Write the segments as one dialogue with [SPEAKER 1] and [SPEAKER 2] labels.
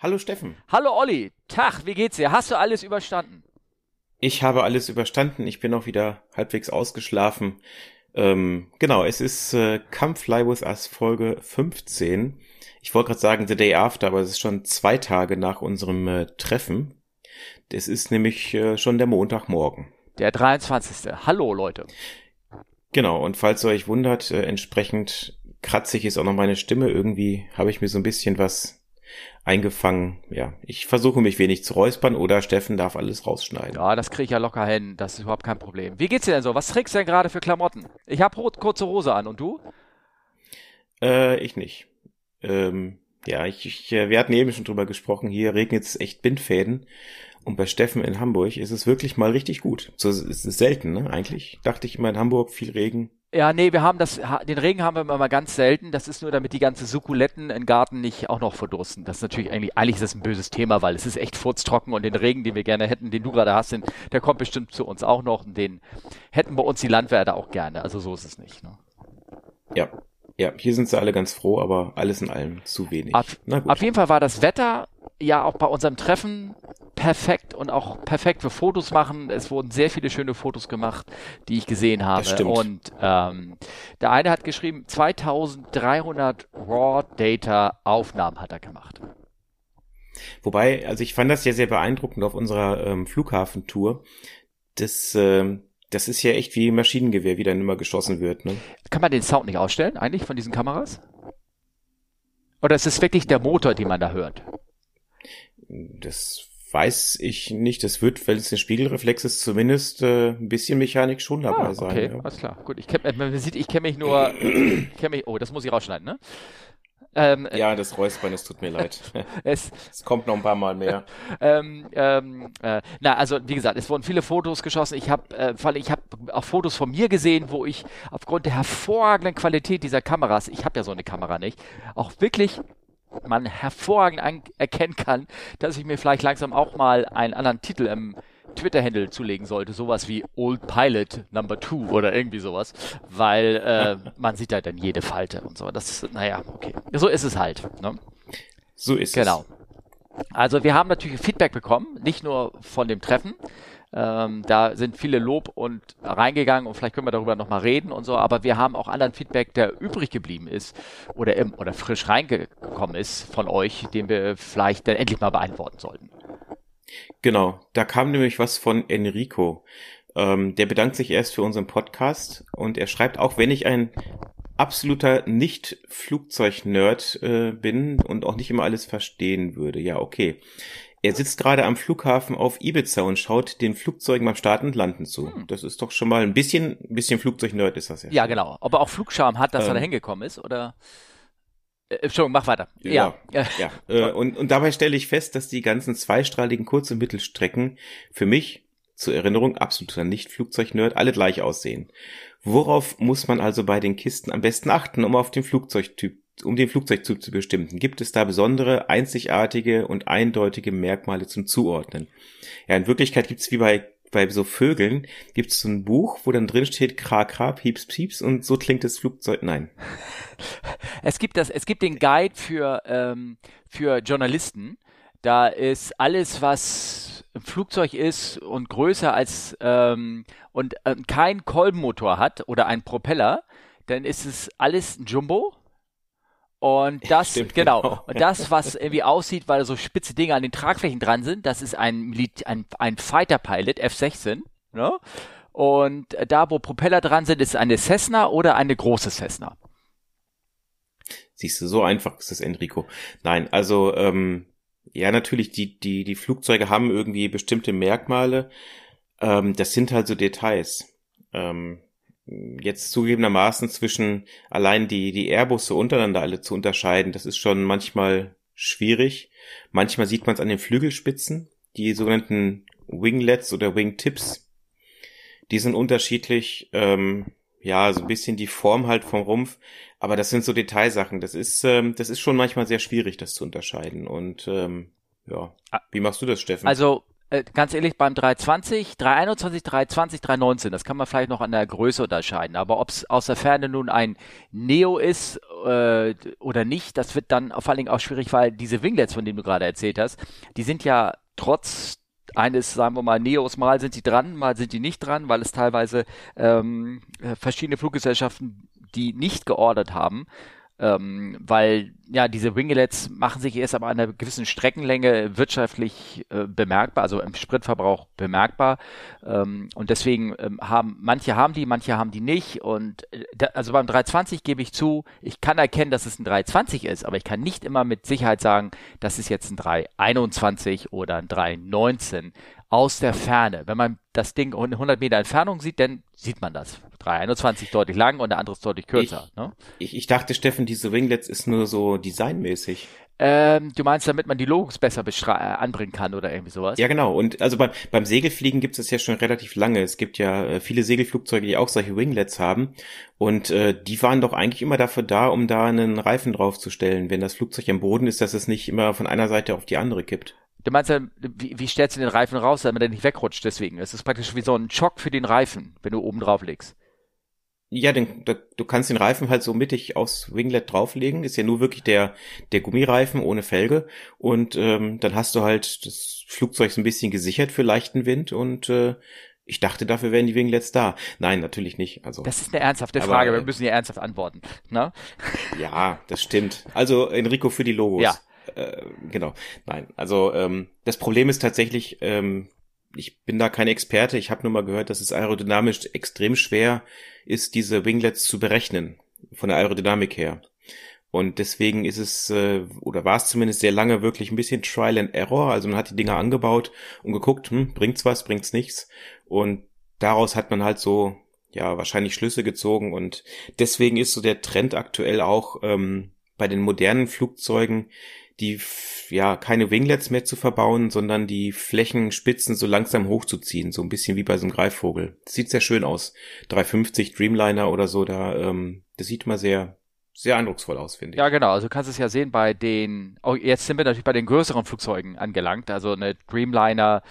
[SPEAKER 1] Hallo Steffen.
[SPEAKER 2] Hallo Olli. Tag, wie geht's dir? Hast du alles überstanden?
[SPEAKER 1] Ich habe alles überstanden. Ich bin auch wieder halbwegs ausgeschlafen. Ähm, genau, es ist äh, Come Fly With Us Folge 15. Ich wollte gerade sagen The Day After, aber es ist schon zwei Tage nach unserem äh, Treffen. Das ist nämlich äh, schon der Montagmorgen.
[SPEAKER 2] Der 23. Hallo Leute.
[SPEAKER 1] Genau, und falls ihr euch wundert, äh, entsprechend kratzig ist auch noch meine Stimme. Irgendwie habe ich mir so ein bisschen was eingefangen. Ja, ich versuche mich wenig zu räuspern oder Steffen darf alles rausschneiden.
[SPEAKER 2] Ja, das kriege ich ja locker hin. Das ist überhaupt kein Problem. Wie geht's dir denn so? Was trägst du denn gerade für Klamotten? Ich habe kurze Hose an und du?
[SPEAKER 1] Äh, ich nicht. Ähm, ja, ich, ich, äh, wir hatten eben schon drüber gesprochen. Hier regnet es echt Bindfäden. Und bei Steffen in Hamburg ist es wirklich mal richtig gut. So es ist selten, ne? Eigentlich dachte ich immer in Hamburg viel Regen.
[SPEAKER 2] Ja, nee, wir haben das, den Regen haben wir immer ganz selten. Das ist nur, damit die ganzen Sukkuletten im Garten nicht auch noch verdursten. Das ist natürlich eigentlich, eigentlich ist das ein böses Thema, weil es ist echt furztrocken und den Regen, den wir gerne hätten, den du gerade hast, den, der kommt bestimmt zu uns auch noch und den hätten bei uns die Landwärter auch gerne. Also so ist es nicht. Ne?
[SPEAKER 1] Ja, ja, hier sind sie alle ganz froh, aber alles in allem zu wenig.
[SPEAKER 2] Auf, auf jeden Fall war das Wetter ja auch bei unserem Treffen perfekt und auch perfekt für Fotos machen. Es wurden sehr viele schöne Fotos gemacht, die ich gesehen habe.
[SPEAKER 1] Das stimmt.
[SPEAKER 2] Und ähm, der eine hat geschrieben, 2300 Raw Data Aufnahmen hat er gemacht.
[SPEAKER 1] Wobei, also ich fand das ja sehr beeindruckend auf unserer ähm, Flughafentour. Das, ähm, das ist ja echt wie Maschinengewehr, wie dann immer geschossen wird. Ne?
[SPEAKER 2] Kann man den Sound nicht ausstellen, eigentlich, von diesen Kameras? Oder ist es wirklich der Motor, den man da hört?
[SPEAKER 1] Das weiß ich nicht. Das wird, weil es ein Spiegelreflex ist, zumindest äh, ein bisschen Mechanik schon dabei
[SPEAKER 2] ah,
[SPEAKER 1] sein.
[SPEAKER 2] Okay,
[SPEAKER 1] ja.
[SPEAKER 2] alles klar. Gut, ich kenn, man sieht, ich kenne mich nur, ich kenn mich, oh, das muss ich rausschneiden, ne?
[SPEAKER 1] Ähm, ja, das Räuspern, es tut mir leid.
[SPEAKER 2] es,
[SPEAKER 1] es kommt noch ein paar Mal mehr.
[SPEAKER 2] ähm, ähm, äh, na, also wie gesagt, es wurden viele Fotos geschossen. Ich habe, äh, vor allem, ich habe auch Fotos von mir gesehen, wo ich aufgrund der hervorragenden Qualität dieser Kameras, ich habe ja so eine Kamera nicht, auch wirklich man hervorragend erkennen kann, dass ich mir vielleicht langsam auch mal einen anderen Titel im Twitter-Handle zulegen sollte, sowas wie Old Pilot Number Two oder irgendwie sowas, weil äh, man sieht halt dann jede Falte und so. Das ist, naja, okay. So ist es halt. Ne?
[SPEAKER 1] So ist
[SPEAKER 2] genau.
[SPEAKER 1] es.
[SPEAKER 2] Genau. Also wir haben natürlich Feedback bekommen, nicht nur von dem Treffen, ähm, da sind viele Lob und reingegangen und vielleicht können wir darüber nochmal reden und so, aber wir haben auch anderen Feedback, der übrig geblieben ist oder, im, oder frisch reingekommen ist von euch, den wir vielleicht dann endlich mal beantworten sollten.
[SPEAKER 1] Genau, da kam nämlich was von Enrico. Ähm, der bedankt sich erst für unseren Podcast und er schreibt, auch wenn ich ein absoluter Nicht-Flugzeug-Nerd äh, bin und auch nicht immer alles verstehen würde. Ja, okay. Er sitzt gerade am Flughafen auf Ibiza und schaut den Flugzeugen beim Starten und Landen zu. Hm. Das ist doch schon mal ein bisschen, ein bisschen Flugzeugnerd ist das
[SPEAKER 2] ja. Ja, genau. Ob er auch Flugscham hat, dass ähm, er da hingekommen ist, oder? Äh, Entschuldigung, mach weiter.
[SPEAKER 1] Ja, ja. ja. äh, und, und dabei stelle ich fest, dass die ganzen zweistrahligen Kurz- und Mittelstrecken für mich, zur Erinnerung, absoluter Nicht-Flugzeugnerd, alle gleich aussehen. Worauf muss man also bei den Kisten am besten achten, um auf den Flugzeugtyp um den Flugzeugzug zu bestimmen, gibt es da besondere, einzigartige und eindeutige Merkmale zum Zuordnen. Ja, in Wirklichkeit gibt es wie bei bei so Vögeln gibt es so ein Buch, wo dann drin steht Kra Kra Pieps Pieps und so klingt das Flugzeug. Nein.
[SPEAKER 2] Es gibt das, es gibt den Guide für ähm, für Journalisten. Da ist alles, was ein Flugzeug ist und größer als ähm, und äh, kein Kolbenmotor hat oder ein Propeller, dann ist es alles ein Jumbo und das, Stimmt, genau. genau. Und das, was irgendwie aussieht, weil so spitze Dinge an den Tragflächen dran sind, das ist ein, ein, ein Fighter Pilot, F-16. Ne? Und da, wo Propeller dran sind, ist eine Cessna oder eine große Cessna.
[SPEAKER 1] Siehst du, so einfach ist das, Enrico. Nein, also, ähm, ja, natürlich, die, die, die Flugzeuge haben irgendwie bestimmte Merkmale. Ähm, das sind halt so Details. Ähm, jetzt zugegebenermaßen zwischen allein die, die Airbusse untereinander alle zu unterscheiden, das ist schon manchmal schwierig. Manchmal sieht man es an den Flügelspitzen, die sogenannten Winglets oder Wingtips. Die sind unterschiedlich, ähm, ja, so ein bisschen die Form halt vom Rumpf, aber das sind so Detailsachen. Das ist, ähm, das ist schon manchmal sehr schwierig, das zu unterscheiden. Und ähm, ja, wie machst du das, Steffen?
[SPEAKER 2] Also äh, ganz ehrlich, beim 320, 321, 320, 319, das kann man vielleicht noch an der Größe unterscheiden. Aber ob es aus der Ferne nun ein Neo ist äh, oder nicht, das wird dann vor allen Dingen auch schwierig, weil diese Winglets, von denen du gerade erzählt hast, die sind ja trotz eines, sagen wir mal, Neos, mal sind sie dran, mal sind die nicht dran, weil es teilweise ähm, verschiedene Fluggesellschaften die nicht geordert haben ähm, weil ja diese Winglets machen sich erst ab einer gewissen Streckenlänge wirtschaftlich äh, bemerkbar, also im Spritverbrauch bemerkbar ähm, und deswegen ähm, haben manche haben die, manche haben die nicht und äh, da, also beim 320 gebe ich zu, ich kann erkennen, dass es ein 320 ist, aber ich kann nicht immer mit Sicherheit sagen, das ist jetzt ein 321 oder ein 319 aus der Ferne. Wenn man das Ding 100 Meter Entfernung sieht, dann sieht man das. 321 deutlich lang und der andere ist deutlich kürzer.
[SPEAKER 1] Ich, ne? ich, ich dachte, Steffen, diese Winglets ist nur so designmäßig.
[SPEAKER 2] Ähm, du meinst, damit man die Logos besser äh, anbringen kann oder irgendwie sowas?
[SPEAKER 1] Ja, genau. Und also beim, beim Segelfliegen gibt es ja schon relativ lange. Es gibt ja äh, viele Segelflugzeuge, die auch solche Winglets haben. Und äh, die waren doch eigentlich immer dafür da, um da einen Reifen draufzustellen, wenn das Flugzeug am Boden ist, dass es nicht immer von einer Seite auf die andere kippt.
[SPEAKER 2] Du meinst ja, wie, wie stellst du den Reifen raus, damit er nicht wegrutscht deswegen? Es ist praktisch wie so ein Schock für den Reifen, wenn du oben drauf legst.
[SPEAKER 1] Ja, den, du kannst den Reifen halt so mittig aufs Winglet drauflegen. Ist ja nur wirklich der, der Gummireifen ohne Felge. Und ähm, dann hast du halt das Flugzeug so ein bisschen gesichert für leichten Wind und äh, ich dachte, dafür wären die Winglets da. Nein, natürlich nicht. Also,
[SPEAKER 2] das ist eine ernsthafte aber, Frage. Wir müssen hier ernsthaft antworten. Ne?
[SPEAKER 1] Ja, das stimmt. Also Enrico für die Logos. Ja. Äh, genau. Nein, also ähm, das Problem ist tatsächlich, ähm, ich bin da kein Experte. Ich habe nur mal gehört, dass es aerodynamisch extrem schwer ist, diese Winglets zu berechnen von der Aerodynamik her. Und deswegen ist es, äh, oder war es zumindest sehr lange wirklich ein bisschen Trial and Error. Also man hat die Dinger angebaut und geguckt, hm, bringt's was, bringt's nichts. Und daraus hat man halt so, ja, wahrscheinlich Schlüsse gezogen. Und deswegen ist so der Trend aktuell auch ähm, bei den modernen Flugzeugen, die ja keine Winglets mehr zu verbauen, sondern die Flächenspitzen so langsam hochzuziehen, so ein bisschen wie bei so einem Greifvogel. Das sieht sehr schön aus. 350 Dreamliner oder so, da ähm, das sieht mal sehr sehr eindrucksvoll aus, finde ich.
[SPEAKER 2] Ja, genau. Also du kannst es ja sehen bei den, oh, jetzt sind wir natürlich bei den größeren Flugzeugen angelangt, also eine Dreamliner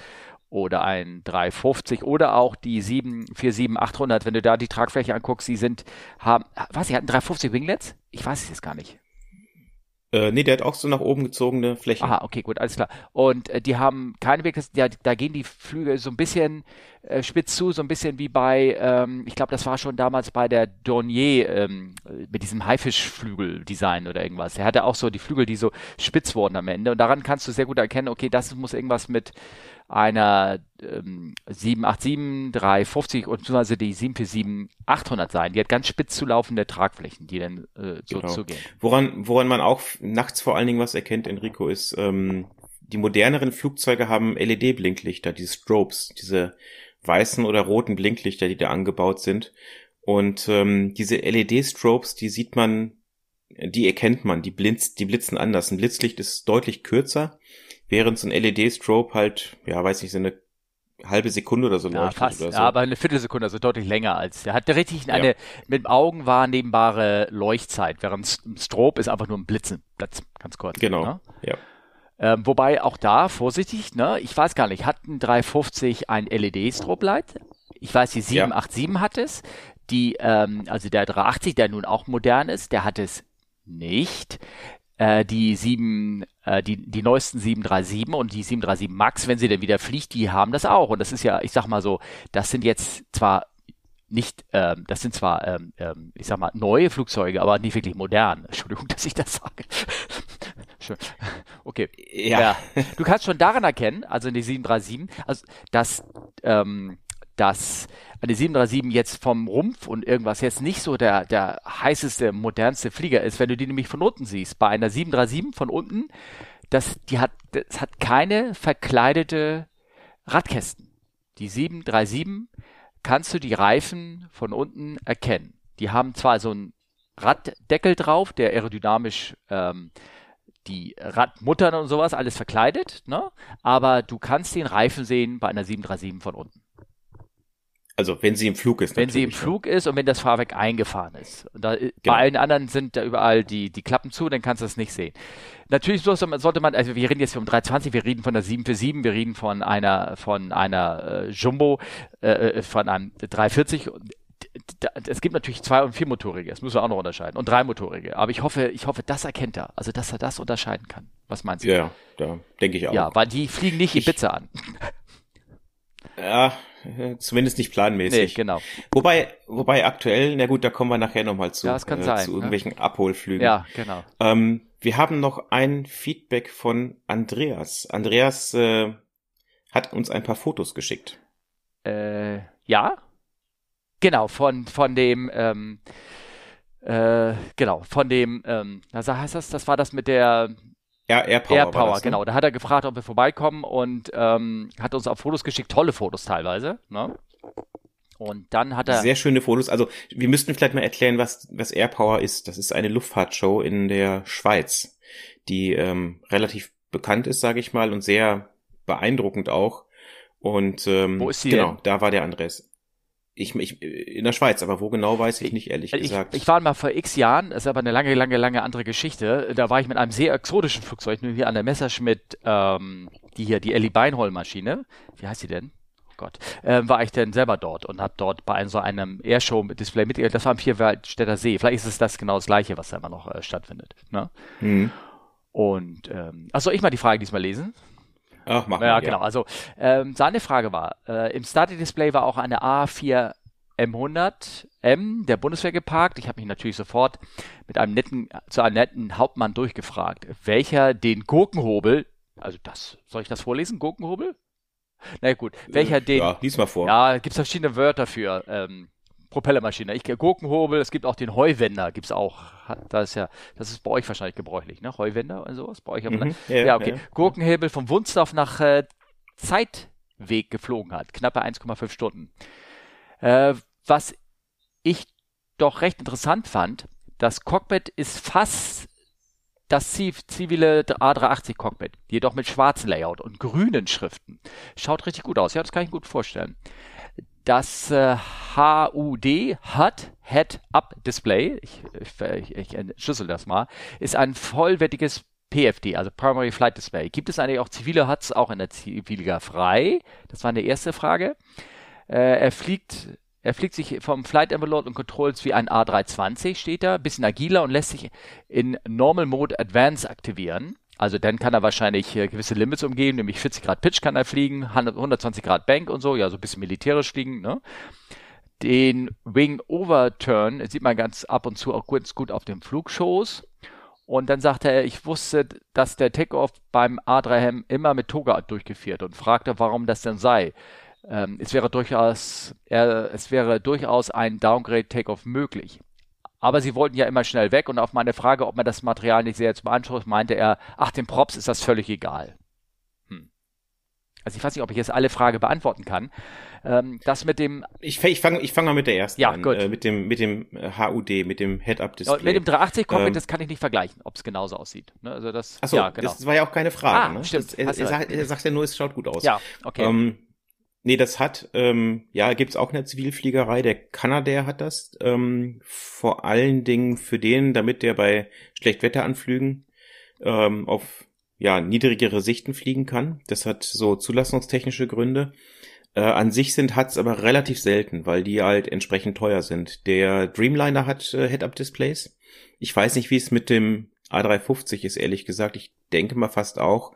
[SPEAKER 2] oder ein 350 oder auch die 747-800, wenn du da die Tragfläche anguckst, sie sind, haben, was, sie hatten 350 Winglets? Ich weiß es jetzt gar nicht.
[SPEAKER 1] Äh, nee, der hat auch so nach oben gezogene Flächen.
[SPEAKER 2] Aha, okay, gut, alles klar. Und äh, die haben keine Weg, ja, da gehen die Flügel so ein bisschen äh, spitz zu, so ein bisschen wie bei, ähm, ich glaube, das war schon damals bei der Dornier ähm, mit diesem Haifischflügel-Design oder irgendwas. Er hatte auch so die Flügel, die so spitz wurden am Ende. Und daran kannst du sehr gut erkennen, okay, das muss irgendwas mit einer ähm, 787, 350 und beziehungsweise die 747 800 sein. Die hat ganz spitz zu laufende Tragflächen, die dann äh, so genau. zugehen.
[SPEAKER 1] Woran, woran man auch nachts vor allen Dingen was erkennt, Enrico, ist, ähm, die moderneren Flugzeuge haben LED-Blinklichter, diese Strobes, diese weißen oder roten Blinklichter, die da angebaut sind. Und ähm, diese LED-Strobes, die sieht man, die erkennt man, die, blitzt, die blitzen anders. Ein Blitzlicht ist deutlich kürzer während so ein LED-Strobe halt, ja, weiß nicht, so eine halbe Sekunde oder so
[SPEAKER 2] ja, leuchtet fast, oder so. Ja, aber eine Viertelsekunde, also deutlich länger als. Der hat richtig eine ja. mit Augen wahrnehmbare Leuchtzeit, während ein Strobe ist einfach nur ein Blitzen. Das ganz kurz.
[SPEAKER 1] Genau. Ne? Ja.
[SPEAKER 2] Ähm, wobei auch da, vorsichtig, ne, ich weiß gar nicht, hat ein 350 ein LED-Strobe-Light? Ich weiß, die 787 ja. hat es. Die, ähm, also der 380, der nun auch modern ist, der hat es nicht äh, die sieben, äh, die, die neuesten 737 und die 737 Max, wenn sie denn wieder fliegt, die haben das auch. Und das ist ja, ich sag mal so, das sind jetzt zwar nicht, ähm, das sind zwar, ähm, ähm, ich sag mal, neue Flugzeuge, aber nicht wirklich modern. Entschuldigung, dass ich das sage. okay. Ja. ja. Du kannst schon daran erkennen, also in die 737, also dass ähm, dass eine 737 jetzt vom Rumpf und irgendwas jetzt nicht so der, der heißeste, modernste Flieger ist, wenn du die nämlich von unten siehst. Bei einer 737 von unten, das, die hat, das hat keine verkleidete Radkästen. Die 737 kannst du die Reifen von unten erkennen. Die haben zwar so einen Raddeckel drauf, der aerodynamisch ähm, die Radmuttern und sowas alles verkleidet, ne? aber du kannst den Reifen sehen bei einer 737 von unten.
[SPEAKER 1] Also wenn sie im Flug ist.
[SPEAKER 2] Wenn sie im Flug ist und wenn das Fahrwerk eingefahren ist. Da, genau. Bei allen anderen sind da überall die, die Klappen zu, dann kannst du es nicht sehen. Natürlich sollte man, also wir reden jetzt um 320, wir reden von der 747, wir reden von einer, von einer äh, Jumbo, äh, äh von einem 340 es gibt natürlich zwei- und viermotorige, das müssen wir auch noch unterscheiden, und dreimotorige. Aber ich hoffe, ich hoffe, das erkennt er, also dass er das unterscheiden kann. Was meinst du?
[SPEAKER 1] Ja, da denke ich auch.
[SPEAKER 2] Ja, weil die fliegen nicht ich, Ibiza an.
[SPEAKER 1] Ja, zumindest nicht planmäßig.
[SPEAKER 2] Nee, genau.
[SPEAKER 1] Wobei, wobei aktuell, na gut, da kommen wir nachher nochmal zu,
[SPEAKER 2] ja, äh, sein,
[SPEAKER 1] zu irgendwelchen ne? Abholflügen.
[SPEAKER 2] Ja, genau.
[SPEAKER 1] Ähm, wir haben noch ein Feedback von Andreas. Andreas äh, hat uns ein paar Fotos geschickt.
[SPEAKER 2] Äh, ja, genau, von, von dem, ähm, äh, genau, von dem, ähm, was heißt das? Das war das mit der
[SPEAKER 1] ja, Airpower.
[SPEAKER 2] Airpower, das, ne? genau. Da hat er gefragt, ob wir vorbeikommen und ähm, hat uns auch Fotos geschickt, tolle Fotos teilweise. Ne? Und dann hat er.
[SPEAKER 1] Sehr schöne Fotos. Also, wir müssten vielleicht mal erklären, was, was Airpower ist. Das ist eine Luftfahrtshow in der Schweiz, die ähm, relativ bekannt ist, sage ich mal, und sehr beeindruckend auch. Und ähm,
[SPEAKER 2] Wo ist sie
[SPEAKER 1] genau,
[SPEAKER 2] denn?
[SPEAKER 1] da war der Andres. Ich, ich, in der Schweiz, aber wo genau weiß ich nicht, ehrlich
[SPEAKER 2] ich,
[SPEAKER 1] gesagt.
[SPEAKER 2] Ich war mal vor x Jahren, das ist aber eine lange, lange, lange andere Geschichte. Da war ich mit einem sehr exotischen Flugzeug, hier an der Messerschmitt, ähm, die hier, die Ellie Beinhol-Maschine. Wie heißt sie denn? Oh Gott. Ähm, war ich denn selber dort und habe dort bei einem, so einem Airshow mit Display mitgehört. Das war am Vierwaldstätter See. Vielleicht ist es das genau das Gleiche, was da immer noch äh, stattfindet. Ne?
[SPEAKER 1] Mhm.
[SPEAKER 2] Und, ähm, ach, soll ich mal die Frage diesmal lesen?
[SPEAKER 1] Ach, mach
[SPEAKER 2] ja,
[SPEAKER 1] mal,
[SPEAKER 2] genau. Also ähm, seine Frage war, äh, im Starting-Display war auch eine A4 M100M der Bundeswehr geparkt. Ich habe mich natürlich sofort mit einem netten, zu einem netten Hauptmann durchgefragt, welcher den Gurkenhobel, also das, soll ich das vorlesen, Gurkenhobel? Na gut, welcher
[SPEAKER 1] äh,
[SPEAKER 2] den.
[SPEAKER 1] Ja, lies mal vor.
[SPEAKER 2] Ja, gibt es verschiedene Wörter für. Ähm, Propellermaschine. Ich Gurkenhobel, es gibt auch den Heuwender, gibt's auch. Das ist ja, das ist bei euch wahrscheinlich gebräuchlich, ne? Heuwender und sowas bei euch. Aber,
[SPEAKER 1] Mhm,
[SPEAKER 2] ne?
[SPEAKER 1] ja,
[SPEAKER 2] ja, okay.
[SPEAKER 1] ja.
[SPEAKER 2] Gurkenhebel vom Wunsdorf nach äh, Zeitweg geflogen hat, knappe 1,5 Stunden. Äh, was ich doch recht interessant fand, das Cockpit ist fast das zivile A380 Cockpit, jedoch mit schwarzem Layout und grünen Schriften. Schaut richtig gut aus. Ja, das kann ich gut vorstellen. Das äh, HUD hat Head-Up-Display, ich, ich, ich entschlüssel das mal, ist ein vollwertiges PFD, also Primary Flight Display. Gibt es eigentlich auch zivile HUDs auch in der Zivilliga frei? Das war eine erste Frage. Äh, er fliegt er fliegt sich vom Flight Envelope und Controls wie ein A320, steht da, bisschen agiler und lässt sich in Normal Mode Advance aktivieren. Also dann kann er wahrscheinlich äh, gewisse Limits umgehen, nämlich 40 Grad Pitch kann er fliegen, 100, 120 Grad Bank und so, ja, so ein bisschen militärisch fliegen, ne? Den Wing Overturn sieht man ganz ab und zu auch ganz gut auf den Flugshows. Und dann sagte er, ich wusste, dass der Takeoff beim A3M immer mit Toga durchgeführt und fragte, warum das denn sei. Ähm, es wäre durchaus, er, es wäre durchaus ein Downgrade Takeoff möglich. Aber sie wollten ja immer schnell weg und auf meine Frage, ob man das Material nicht sehr zum Anschluss, meinte er, ach, den Props ist das völlig egal. Hm. Also ich weiß nicht, ob ich jetzt alle Frage beantworten kann. Ähm, das mit dem.
[SPEAKER 1] Ich, ich fange ich fang mal mit der ersten
[SPEAKER 2] Ja,
[SPEAKER 1] an.
[SPEAKER 2] gut.
[SPEAKER 1] Äh, mit dem, mit dem HUD, mit dem Head-Up-Display.
[SPEAKER 2] mit dem 380 Cockpit,
[SPEAKER 1] Ähm,
[SPEAKER 2] das kann ich nicht vergleichen, ob es genauso aussieht. Ne? Also das,
[SPEAKER 1] Achso,
[SPEAKER 2] ja, genau.
[SPEAKER 1] das war ja auch keine Frage.
[SPEAKER 2] Ah,
[SPEAKER 1] ne?
[SPEAKER 2] stimmt,
[SPEAKER 1] Das, er, er, sagt, er sagt ja nur, es schaut gut aus.
[SPEAKER 2] ja, okay.
[SPEAKER 1] Ähm, nee, das hat, ähm, ja, gibt's auch in der Zivilfliegerei. Der Kanadair hat das. Ähm, vor allen Dingen für den, damit der bei Schlechtwetteranflügen ähm, auf ja, niedrigere Sichten fliegen kann. Das hat so zulassungstechnische Gründe. Äh, an sich sind Huts aber relativ selten, weil die halt entsprechend teuer sind. Der Dreamliner hat äh, Head-Up-Displays. Ich weiß nicht, wie es mit dem A350 ist, ehrlich gesagt. Ich denke mal fast auch.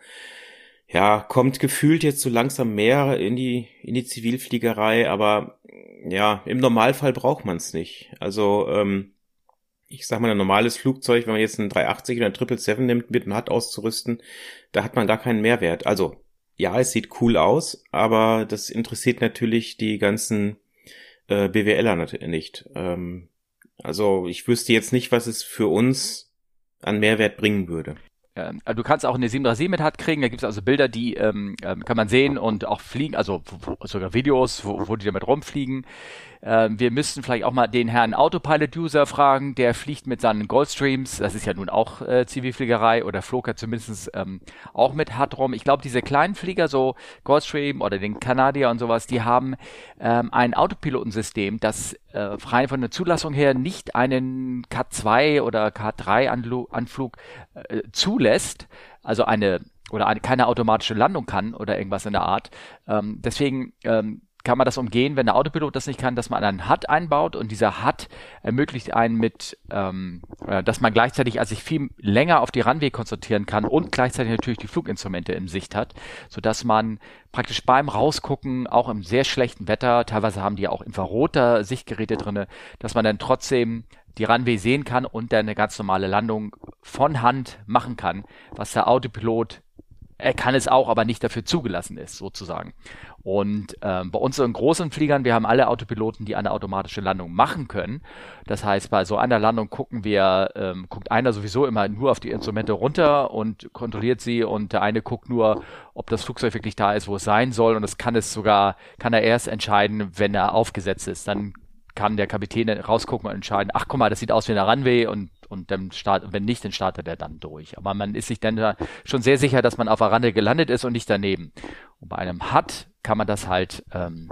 [SPEAKER 1] Ja, kommt gefühlt jetzt so langsam mehr in die, in die Zivilfliegerei, aber ja, im Normalfall braucht man es nicht. Also, ähm, ich sag mal, ein normales Flugzeug, wenn man jetzt einen 380 oder einen 777 nimmt, mit einem HUD auszurüsten, da hat man gar keinen Mehrwert. Also, ja, es sieht cool aus, aber das interessiert natürlich die ganzen äh, BWLer nicht. Ähm, also, ich wüsste jetzt nicht, was es für uns an Mehrwert bringen würde.
[SPEAKER 2] Ähm, also du kannst auch eine 737 mit HUD kriegen, da gibt es also Bilder, die ähm, ähm, kann man sehen und auch fliegen, also sogar Videos, wo, wo die damit rumfliegen. Ähm, wir müssten vielleicht auch mal den Herrn Autopilot-User fragen, der fliegt mit seinen Goldstreams, das ist ja nun auch äh, Zivilfliegerei oder flog er zumindest ähm, auch mit HUD rum. Ich glaube, diese kleinen Flieger, so Goldstream oder den Kanadier und sowas, die haben ähm, ein Autopilotensystem, das äh, rein von der Zulassung her nicht einen K2 oder K3-Anflug äh, zulässt, also eine oder eine, keine automatische Landung kann oder irgendwas in der Art. Ähm, deswegen ähm, kann man das umgehen, wenn der Autopilot das nicht kann, dass man einen HUD einbaut und dieser HUD ermöglicht einen mit, ähm, äh, dass man gleichzeitig also sich viel länger auf die Runway konzentrieren kann und gleichzeitig natürlich die Fluginstrumente in Sicht hat, so dass man praktisch beim Rausgucken, auch im sehr schlechten Wetter, teilweise haben die auch infraroter Sichtgeräte drinne, dass man dann trotzdem die Runway sehen kann und dann eine ganz normale Landung von Hand machen kann, was der Autopilot er kann es auch, aber nicht dafür zugelassen ist, sozusagen. Und ähm, bei unseren großen Fliegern, wir haben alle Autopiloten, die eine automatische Landung machen können. Das heißt, bei so einer Landung gucken wir, ähm, guckt einer sowieso immer nur auf die Instrumente runter und kontrolliert sie und der eine guckt nur, ob das Flugzeug wirklich da ist, wo es sein soll. Und das kann es sogar, kann er erst entscheiden, wenn er aufgesetzt ist. Dann kann der Kapitän rausgucken und entscheiden, ach guck mal, das sieht aus wie eine Runway und, und dann start, wenn nicht, dann startet er dann durch. Aber man ist sich dann schon sehr sicher, dass man auf der Runway gelandet ist und nicht daneben. Und bei einem HUD kann man das halt ähm,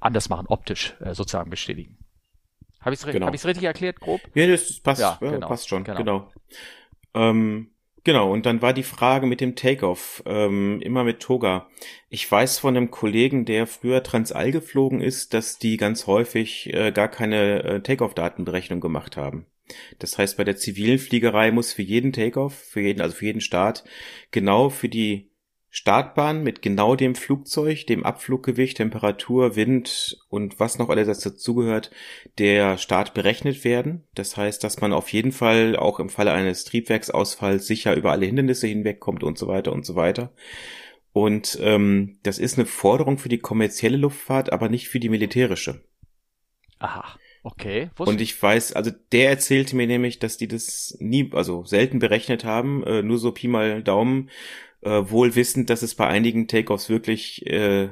[SPEAKER 2] anders machen, optisch äh, sozusagen bestätigen. Habe ich es genau. hab richtig erklärt, grob?
[SPEAKER 1] Ja, das passt, ja, genau, passt schon, genau. genau. Ähm, Genau, und dann war die Frage mit dem Takeoff, ähm, immer mit Toga. Ich weiß von einem Kollegen, der früher Transall geflogen ist, dass die ganz häufig äh, gar keine äh, Takeoff-Datenberechnung gemacht haben. Das heißt, bei der zivilen Fliegerei muss für jeden Takeoff, für jeden, also für jeden Start, genau für die Startbahn mit genau dem Flugzeug, dem Abfluggewicht, Temperatur, Wind und was noch alles dazugehört, der Start berechnet werden. Das heißt, dass man auf jeden Fall auch im Falle eines Triebwerksausfalls sicher über alle Hindernisse hinwegkommt und so weiter und so weiter. Und ähm, das ist eine Forderung für die kommerzielle Luftfahrt, aber nicht für die militärische.
[SPEAKER 2] Aha. Okay.
[SPEAKER 1] Wusste und ich weiß, also der erzählte mir nämlich, dass die das nie, also selten berechnet haben, äh, nur so Pi mal Daumen äh, wohl wissend, dass es bei einigen Takeoffs wirklich, äh,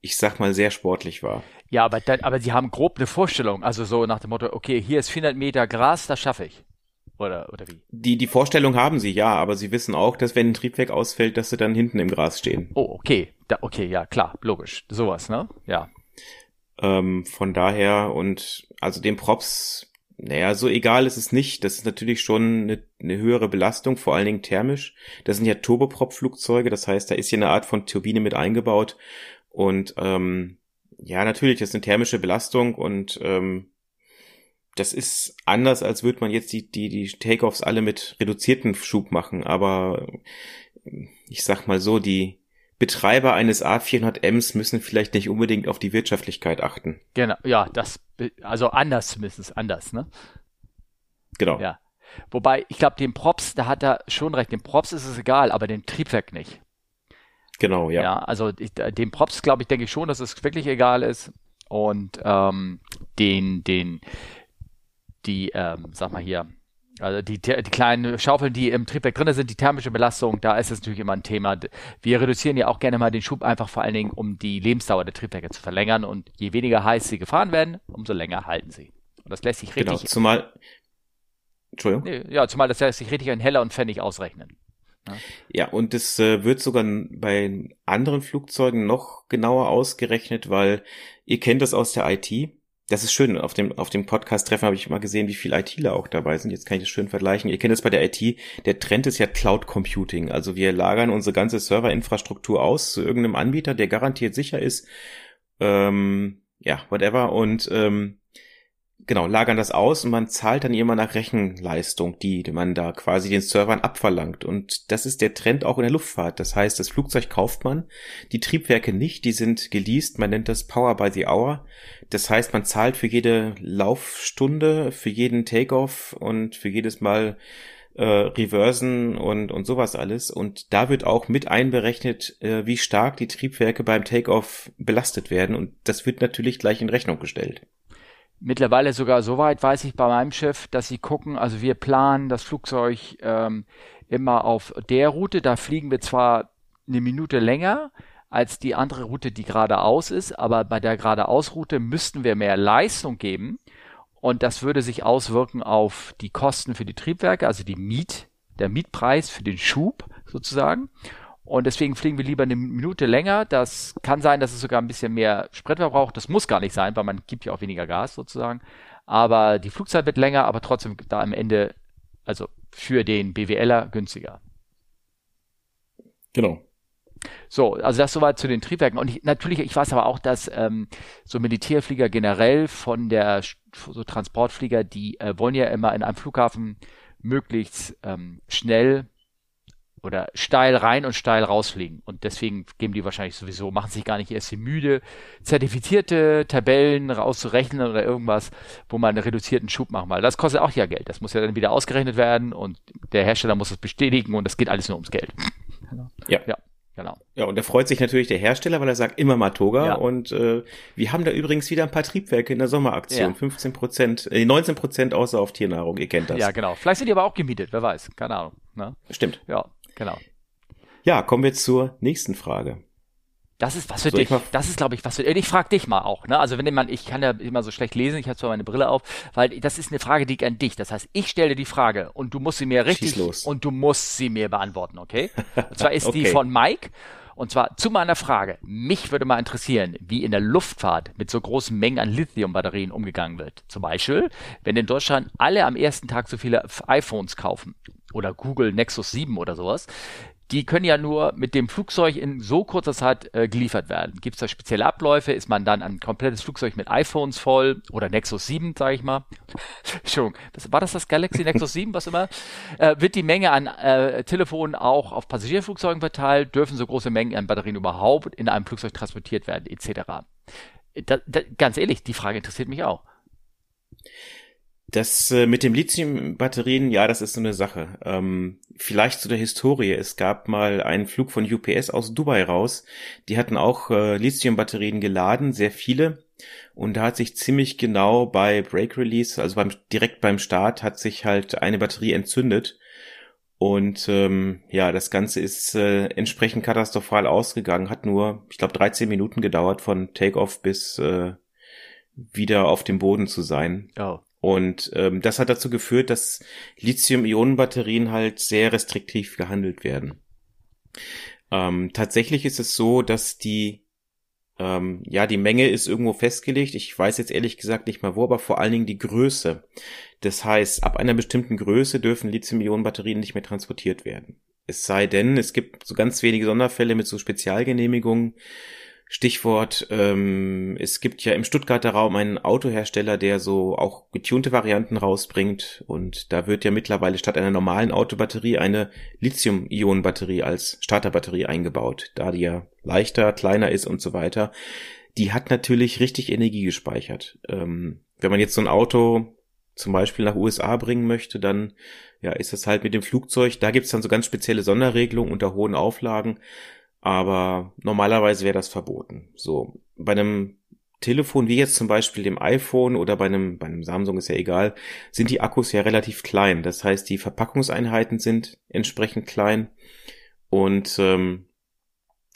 [SPEAKER 1] ich sag mal, sehr sportlich war.
[SPEAKER 2] Ja, aber, dann, aber sie haben grob eine Vorstellung, also so nach dem Motto, okay, hier ist 400 Meter Gras, das schaffe ich. Oder, oder wie?
[SPEAKER 1] Die, die Vorstellung haben sie, ja, aber sie wissen auch, dass wenn ein Triebwerk ausfällt, dass sie dann hinten im Gras stehen.
[SPEAKER 2] Oh, okay. Da, okay, ja, klar, logisch. Sowas, ne? Ja.
[SPEAKER 1] Ähm, von daher und also den Props naja, so egal ist es nicht. Das ist natürlich schon eine, eine höhere Belastung, vor allen Dingen thermisch. Das sind ja Turboprop-Flugzeuge, das heißt, da ist hier eine Art von Turbine mit eingebaut. Und ähm, ja, natürlich, das ist eine thermische Belastung und ähm, das ist anders, als würde man jetzt die, die, die Takeoffs alle mit reduzierten Schub machen. Aber ich sag mal so, die, Betreiber eines A400Ms müssen vielleicht nicht unbedingt auf die Wirtschaftlichkeit achten.
[SPEAKER 2] Genau, ja, das, also anders zumindest, anders, ne?
[SPEAKER 1] Genau.
[SPEAKER 2] Ja. Wobei, ich glaube, dem Props, da hat er schon recht, dem Props ist es egal, aber dem Triebwerk nicht.
[SPEAKER 1] Genau, ja.
[SPEAKER 2] Ja, also ich, dem Props, glaube ich, denke ich schon, dass es wirklich egal ist. Und ähm, den, den, die, ähm, sag mal hier, also die, die kleinen Schaufeln, die im Triebwerk drin sind, die thermische Belastung, da ist es natürlich immer ein Thema. Wir reduzieren ja auch gerne mal den Schub einfach vor allen Dingen, um die Lebensdauer der Triebwerke zu verlängern. Und je weniger heiß sie gefahren werden, umso länger halten sie. Und das lässt sich genau, richtig.
[SPEAKER 1] Genau, zumal. Entschuldigung.
[SPEAKER 2] Nee, ja, zumal das lässt sich richtig in Heller und Pfennig ausrechnen.
[SPEAKER 1] Ja, ja und es äh, wird sogar bei anderen Flugzeugen noch genauer ausgerechnet, weil ihr kennt das aus der IT das ist schön. Auf dem, auf dem Podcast-Treffen habe ich mal gesehen, wie viele ITler auch dabei sind. Jetzt kann ich das schön vergleichen. Ihr kennt es bei der IT. Der Trend ist ja Cloud Computing. Also wir lagern unsere ganze Serverinfrastruktur aus zu irgendeinem Anbieter, der garantiert sicher ist. Ähm, ja, whatever. Und ähm, genau, lagern das aus und man zahlt dann immer nach Rechenleistung, die man da quasi den Servern abverlangt. Und das ist der Trend auch in der Luftfahrt. Das heißt, das Flugzeug kauft man, die Triebwerke nicht, die sind geleast, man nennt das Power by the Hour. Das heißt, man zahlt für jede Laufstunde, für jeden Takeoff und für jedes Mal äh, Reversen und, und sowas alles. Und da wird auch mit einberechnet, äh, wie stark die Triebwerke beim Takeoff belastet werden. Und das wird natürlich gleich in Rechnung gestellt
[SPEAKER 2] mittlerweile sogar so weit, weiß ich bei meinem Schiff, dass sie gucken, also wir planen das Flugzeug ähm, immer auf der Route, da fliegen wir zwar eine Minute länger als die andere Route, die geradeaus ist, aber bei der geradeaus-Route müssten wir mehr Leistung geben und das würde sich auswirken auf die Kosten für die Triebwerke, also die Miet, der Mietpreis für den Schub sozusagen. Und deswegen fliegen wir lieber eine Minute länger. Das kann sein, dass es sogar ein bisschen mehr Sprit verbraucht. Das muss gar nicht sein, weil man gibt ja auch weniger Gas sozusagen. Aber die Flugzeit wird länger, aber trotzdem da am Ende, also für den BWLer günstiger.
[SPEAKER 1] Genau.
[SPEAKER 2] So, also das soweit zu den Triebwerken. Und ich, natürlich, ich weiß aber auch, dass ähm, so Militärflieger generell von der so Transportflieger, die äh, wollen ja immer in einem Flughafen möglichst ähm, schnell oder steil rein und steil rausfliegen. Und deswegen geben die wahrscheinlich sowieso, machen sich gar nicht erst die müde, zertifizierte Tabellen rauszurechnen oder irgendwas, wo man einen reduzierten Schub machen will. Das kostet auch ja Geld. Das muss ja dann wieder ausgerechnet werden und der Hersteller muss es bestätigen und das geht alles nur ums Geld.
[SPEAKER 1] Ja. ja. Genau. Ja, und da freut sich natürlich der Hersteller, weil er sagt immer Matoga. Ja. Und äh, wir haben da übrigens wieder ein paar Triebwerke in der Sommeraktion. Ja. 15 Prozent, äh, 19 Prozent außer auf Tiernahrung, ihr kennt das.
[SPEAKER 2] Ja, genau. Vielleicht sind die aber auch gemietet, wer weiß. Keine Ahnung. Ne?
[SPEAKER 1] Stimmt.
[SPEAKER 2] Ja, genau.
[SPEAKER 1] Ja, kommen wir zur nächsten Frage.
[SPEAKER 2] Das ist was für dich. Das ist, glaube ich, was für Ich frage dich mal auch. Ne? Also wenn jemand, ich kann ja immer so schlecht lesen, ich habe zwar meine Brille auf, weil das ist eine Frage, die ich an dich. Das heißt, ich stelle die Frage und du musst sie mir richtig und du musst sie mir beantworten, okay? Und zwar ist okay. die von Mike. Und zwar zu meiner Frage. Mich würde mal interessieren, wie in der Luftfahrt mit so großen Mengen an Lithium-Batterien umgegangen wird. Zum Beispiel, wenn in Deutschland alle am ersten Tag so viele iPhones kaufen oder Google Nexus 7 oder sowas, die können ja nur mit dem Flugzeug in so kurzer Zeit äh, geliefert werden. Gibt es da spezielle Abläufe? Ist man dann ein komplettes Flugzeug mit iPhones voll oder Nexus 7, sage ich mal? Entschuldigung, das, war das das Galaxy Nexus 7, was immer? Äh, wird die Menge an äh, Telefonen auch auf Passagierflugzeugen verteilt? Dürfen so große Mengen an Batterien überhaupt in einem Flugzeug transportiert werden, etc.? Da, da, ganz ehrlich, die Frage interessiert mich auch.
[SPEAKER 1] Das äh, mit dem Lithium-Batterien, ja, das ist so eine Sache. Ähm, vielleicht zu der Historie. Es gab mal einen Flug von UPS aus Dubai raus. Die hatten auch äh, Lithium-Batterien geladen, sehr viele. Und da hat sich ziemlich genau bei Break Release, also beim, direkt beim Start, hat sich halt eine Batterie entzündet. Und ähm, ja, das Ganze ist äh, entsprechend katastrophal ausgegangen. Hat nur, ich glaube, 13 Minuten gedauert von Takeoff bis äh, wieder auf dem Boden zu sein. Oh. Und ähm, das hat dazu geführt, dass Lithium-Ionen-Batterien halt sehr restriktiv gehandelt werden. Ähm, tatsächlich ist es so, dass die ähm, ja die Menge ist irgendwo festgelegt. Ich weiß jetzt ehrlich gesagt nicht mal wo, aber vor allen Dingen die Größe. Das heißt, ab einer bestimmten Größe dürfen Lithium-Ionen-Batterien nicht mehr transportiert werden. Es sei denn, es gibt so ganz wenige Sonderfälle mit so Spezialgenehmigungen, Stichwort, ähm, es gibt ja im Stuttgarter Raum einen Autohersteller, der so auch getunte Varianten rausbringt und da wird ja mittlerweile statt einer normalen Autobatterie eine Lithium-Ionen-Batterie als Starterbatterie eingebaut, da die ja leichter, kleiner ist und so weiter. Die hat natürlich richtig Energie gespeichert. Ähm, wenn man jetzt so ein Auto zum Beispiel nach USA bringen möchte, dann ja, ist das halt mit dem Flugzeug. Da gibt's dann so ganz spezielle Sonderregelungen unter hohen Auflagen. Aber normalerweise wäre das verboten. So, bei einem Telefon wie jetzt zum Beispiel dem iPhone oder bei einem, bei einem Samsung ist ja egal, sind die Akkus ja relativ klein. Das heißt, die Verpackungseinheiten sind entsprechend klein. Und ähm,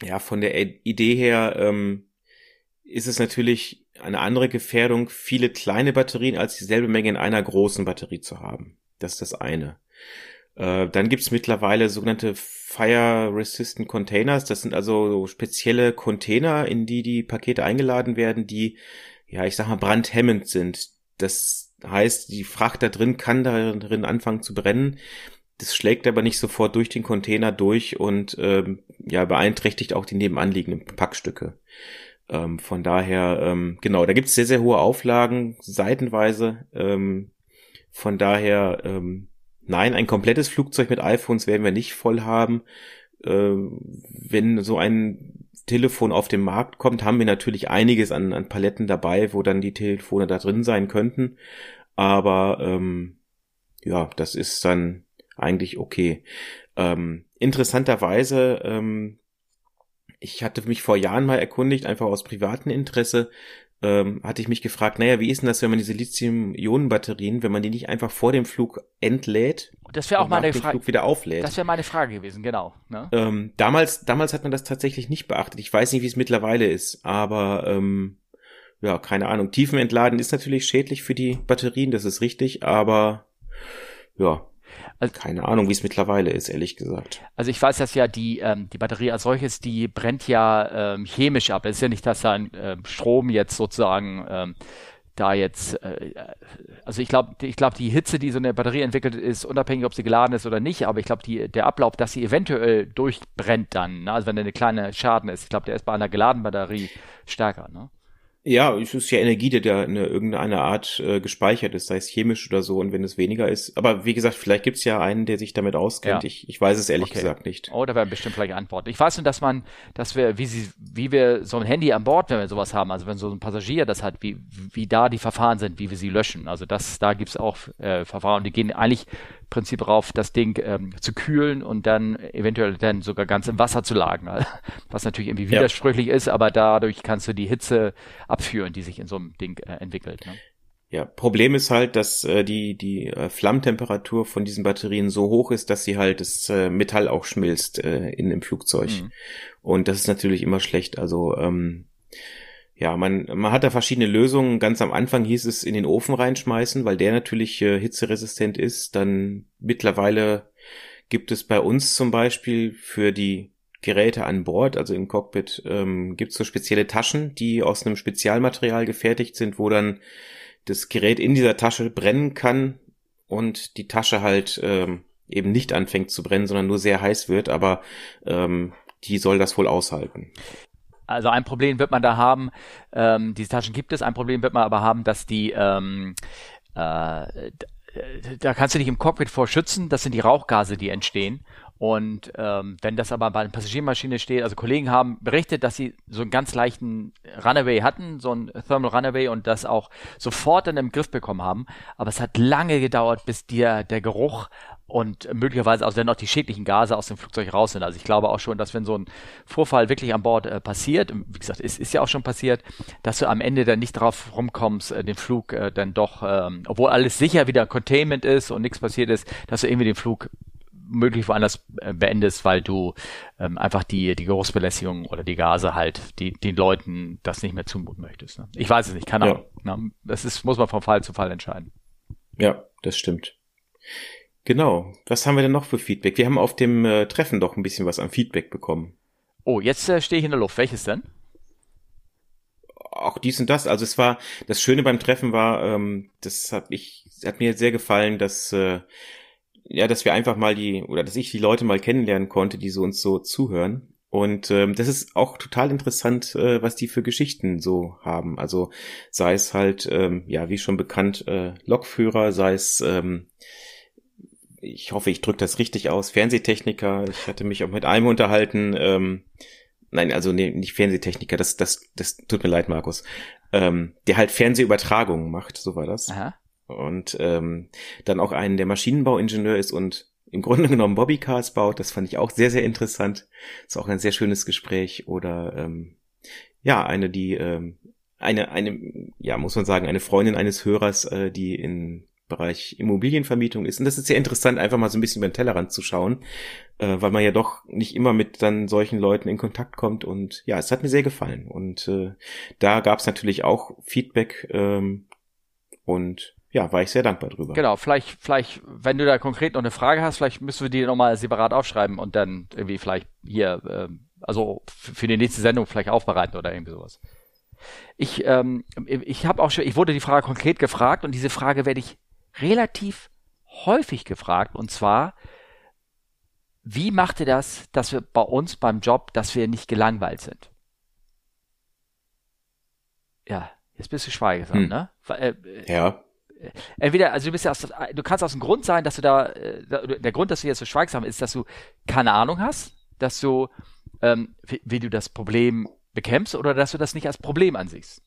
[SPEAKER 1] ja, von der Idee her ähm, ist es natürlich eine andere Gefährdung, viele kleine Batterien als dieselbe Menge in einer großen Batterie zu haben. Das ist das eine. Äh, dann gibt's mittlerweile sogenannte Fire Resistant Containers. Das sind also spezielle Container, in die die Pakete eingeladen werden, die, ja, ich sag mal, brandhemmend sind. Das heißt, die Fracht da drin kann darin anfangen zu brennen. Das schlägt aber nicht sofort durch den Container durch und ähm, ja beeinträchtigt auch die nebenanliegenden Packstücke. Ähm, von daher, ähm, genau, da gibt's sehr, sehr hohe Auflagen, seitenweise. Ähm, von daher ähm, Nein, ein komplettes Flugzeug mit iPhones werden wir nicht voll haben. Äh, wenn so ein Telefon auf den Markt kommt, haben wir natürlich einiges an, an Paletten dabei, wo dann die Telefone da drin sein könnten. Aber ähm, ja, das ist dann eigentlich okay. Ähm, interessanterweise, ähm, ich hatte mich vor Jahren mal erkundigt, einfach aus privatem Interesse, ähm, hatte ich mich gefragt, naja, wie ist denn das, wenn man diese Lithium-Ionen-Batterien, wenn man die nicht einfach vor dem Flug entlädt
[SPEAKER 2] das wäre auch meine Frage.
[SPEAKER 1] wieder auflädt.
[SPEAKER 2] Das wäre meine Frage gewesen, genau.
[SPEAKER 1] Ne? Ähm, damals, damals hat man das tatsächlich nicht beachtet. Ich weiß nicht, wie es mittlerweile ist, aber ähm, ja, keine Ahnung. Tiefenentladen ist natürlich schädlich für die Batterien, das ist richtig, aber ja, also, keine Ahnung, wie es mittlerweile ist, ehrlich gesagt.
[SPEAKER 2] Also ich weiß, dass ja die, ähm, die Batterie als solches, die brennt ja ähm, chemisch ab. Es ist ja nicht, dass da ein äh, Strom jetzt sozusagen ähm, da jetzt, äh, also ich glaube, ich glaube, die Hitze, die so eine Batterie entwickelt, ist unabhängig, ob sie geladen ist oder nicht, aber ich glaube, der Ablauf, dass sie eventuell durchbrennt dann, ne? also wenn da eine kleine Schaden ist, ich glaube, der ist bei einer geladenen Batterie stärker. Ne?
[SPEAKER 1] Ja, es ist ja Energie, die da in irgendeiner Art äh, gespeichert ist, sei es chemisch oder so, und wenn es weniger ist. Aber wie gesagt, vielleicht gibt's ja einen, der sich damit auskennt. Ja. Ich, ich weiß es ehrlich okay. gesagt nicht.
[SPEAKER 2] Oh, da werden bestimmt vielleicht Antworten. Ich weiß nur, dass man, dass wir, wie sie, wie wir so ein Handy an Bord, wenn wir sowas haben, also wenn so ein Passagier das hat, wie, wie da die Verfahren sind, wie wir sie löschen. Also das, da gibt's auch äh, Verfahren, die gehen eigentlich Prinzip darauf, das Ding ähm, zu kühlen und dann eventuell dann sogar ganz im Wasser zu lagern. Was natürlich irgendwie widersprüchlich ja. ist, aber dadurch kannst du die Hitze abführen, die sich in so einem Ding äh, entwickelt. Ne?
[SPEAKER 1] Ja, Problem ist halt, dass äh, die, die äh, Flammtemperatur von diesen Batterien so hoch ist, dass sie halt das äh, Metall auch schmilzt äh, in dem Flugzeug. Mhm. Und das ist natürlich immer schlecht. Also ähm, ja, man, man hat da verschiedene Lösungen. Ganz am Anfang hieß es in den Ofen reinschmeißen, weil der natürlich äh, hitzeresistent ist. Dann mittlerweile gibt es bei uns zum Beispiel für die Geräte an Bord, also im Cockpit, ähm, gibt es so spezielle Taschen, die aus einem Spezialmaterial gefertigt sind, wo dann das Gerät in dieser Tasche brennen kann und die Tasche halt ähm, eben nicht anfängt zu brennen, sondern nur sehr heiß wird, aber ähm, die soll das wohl aushalten.
[SPEAKER 2] Also ein Problem wird man da haben, ähm, diese Taschen gibt es, ein Problem wird man aber haben, dass die ähm, äh, da kannst du dich im Cockpit vor schützen, das sind die Rauchgase, die entstehen. Und ähm, wenn das aber bei einer Passagiermaschine steht, also Kollegen haben berichtet, dass sie so einen ganz leichten Runaway hatten, so einen Thermal Runaway und das auch sofort dann im Griff bekommen haben. Aber es hat lange gedauert, bis dir der Geruch und möglicherweise auch dann noch die schädlichen Gase aus dem Flugzeug raus sind. Also ich glaube auch schon, dass wenn so ein Vorfall wirklich an Bord äh, passiert, wie gesagt, ist, ist ja auch schon passiert, dass du am Ende dann nicht drauf rumkommst, äh, den Flug äh, dann doch, ähm, obwohl alles sicher wieder Containment ist und nichts passiert ist, dass du irgendwie den Flug möglich woanders äh, beendest, weil du ähm, einfach die, die Geruchsbelästigung oder die Gase halt, die, den Leuten das nicht mehr zumuten möchtest. Ne? Ich weiß es nicht, keine Ahnung. Ja. Ne? Das ist, muss man von Fall zu Fall entscheiden.
[SPEAKER 1] Ja, das stimmt. Genau. Was haben wir denn noch für Feedback? Wir haben auf dem äh, Treffen doch ein bisschen was an Feedback bekommen.
[SPEAKER 2] Oh, jetzt äh, stehe ich in der Luft. Welches denn?
[SPEAKER 1] Auch dies und das. Also es war, das Schöne beim Treffen war, ähm, das hat ich, hat mir sehr gefallen, dass äh, ja, dass wir einfach mal die, oder dass ich die Leute mal kennenlernen konnte, die so uns so zuhören. Und ähm, das ist auch total interessant, äh, was die für Geschichten so haben. Also sei es halt, ähm, ja, wie schon bekannt, äh, Lokführer, sei es, ähm, ich hoffe, ich drücke das richtig aus, Fernsehtechniker. Ich hatte mich auch mit einem unterhalten. Ähm, nein, also nee, nicht Fernsehtechniker, das, das, das tut mir leid, Markus. Ähm, der halt Fernsehübertragungen macht, so war das. Aha und ähm, dann auch einen, der Maschinenbauingenieur ist und im Grunde genommen Bobbycars baut. Das fand ich auch sehr, sehr interessant. Ist auch ein sehr schönes Gespräch. Oder ähm, ja, eine, die ähm, eine, eine, ja, muss man sagen, eine Freundin eines Hörers, äh, die in Bereich Immobilienvermietung ist. Und das ist sehr interessant, einfach mal so ein bisschen über den Tellerrand zu schauen, äh, weil man ja doch nicht immer mit dann solchen Leuten in Kontakt kommt. Und ja, es hat mir sehr gefallen. Und äh, da gab es natürlich auch Feedback ähm, und ja, war ich sehr dankbar drüber.
[SPEAKER 2] Genau, vielleicht, vielleicht, wenn du da konkret noch eine Frage hast, vielleicht müssen wir die nochmal separat aufschreiben und dann irgendwie vielleicht hier, äh, also für die nächste Sendung vielleicht aufbereiten oder irgendwie sowas. Ich, ähm, ich habe auch schon, ich wurde die Frage konkret gefragt und diese Frage werde ich relativ häufig gefragt und zwar, wie macht ihr das, dass wir bei uns beim Job, dass wir nicht gelangweilt sind? Ja, jetzt bist du schweigsam, hm. ne?
[SPEAKER 1] Äh, ja
[SPEAKER 2] entweder, also du bist ja aus, du kannst aus dem Grund sein, dass du da, äh, der Grund, dass du jetzt so schweigsam ist, dass du keine Ahnung hast, dass du, ähm, wie, wie, du das Problem bekämpfst oder dass du das nicht als Problem ansiehst.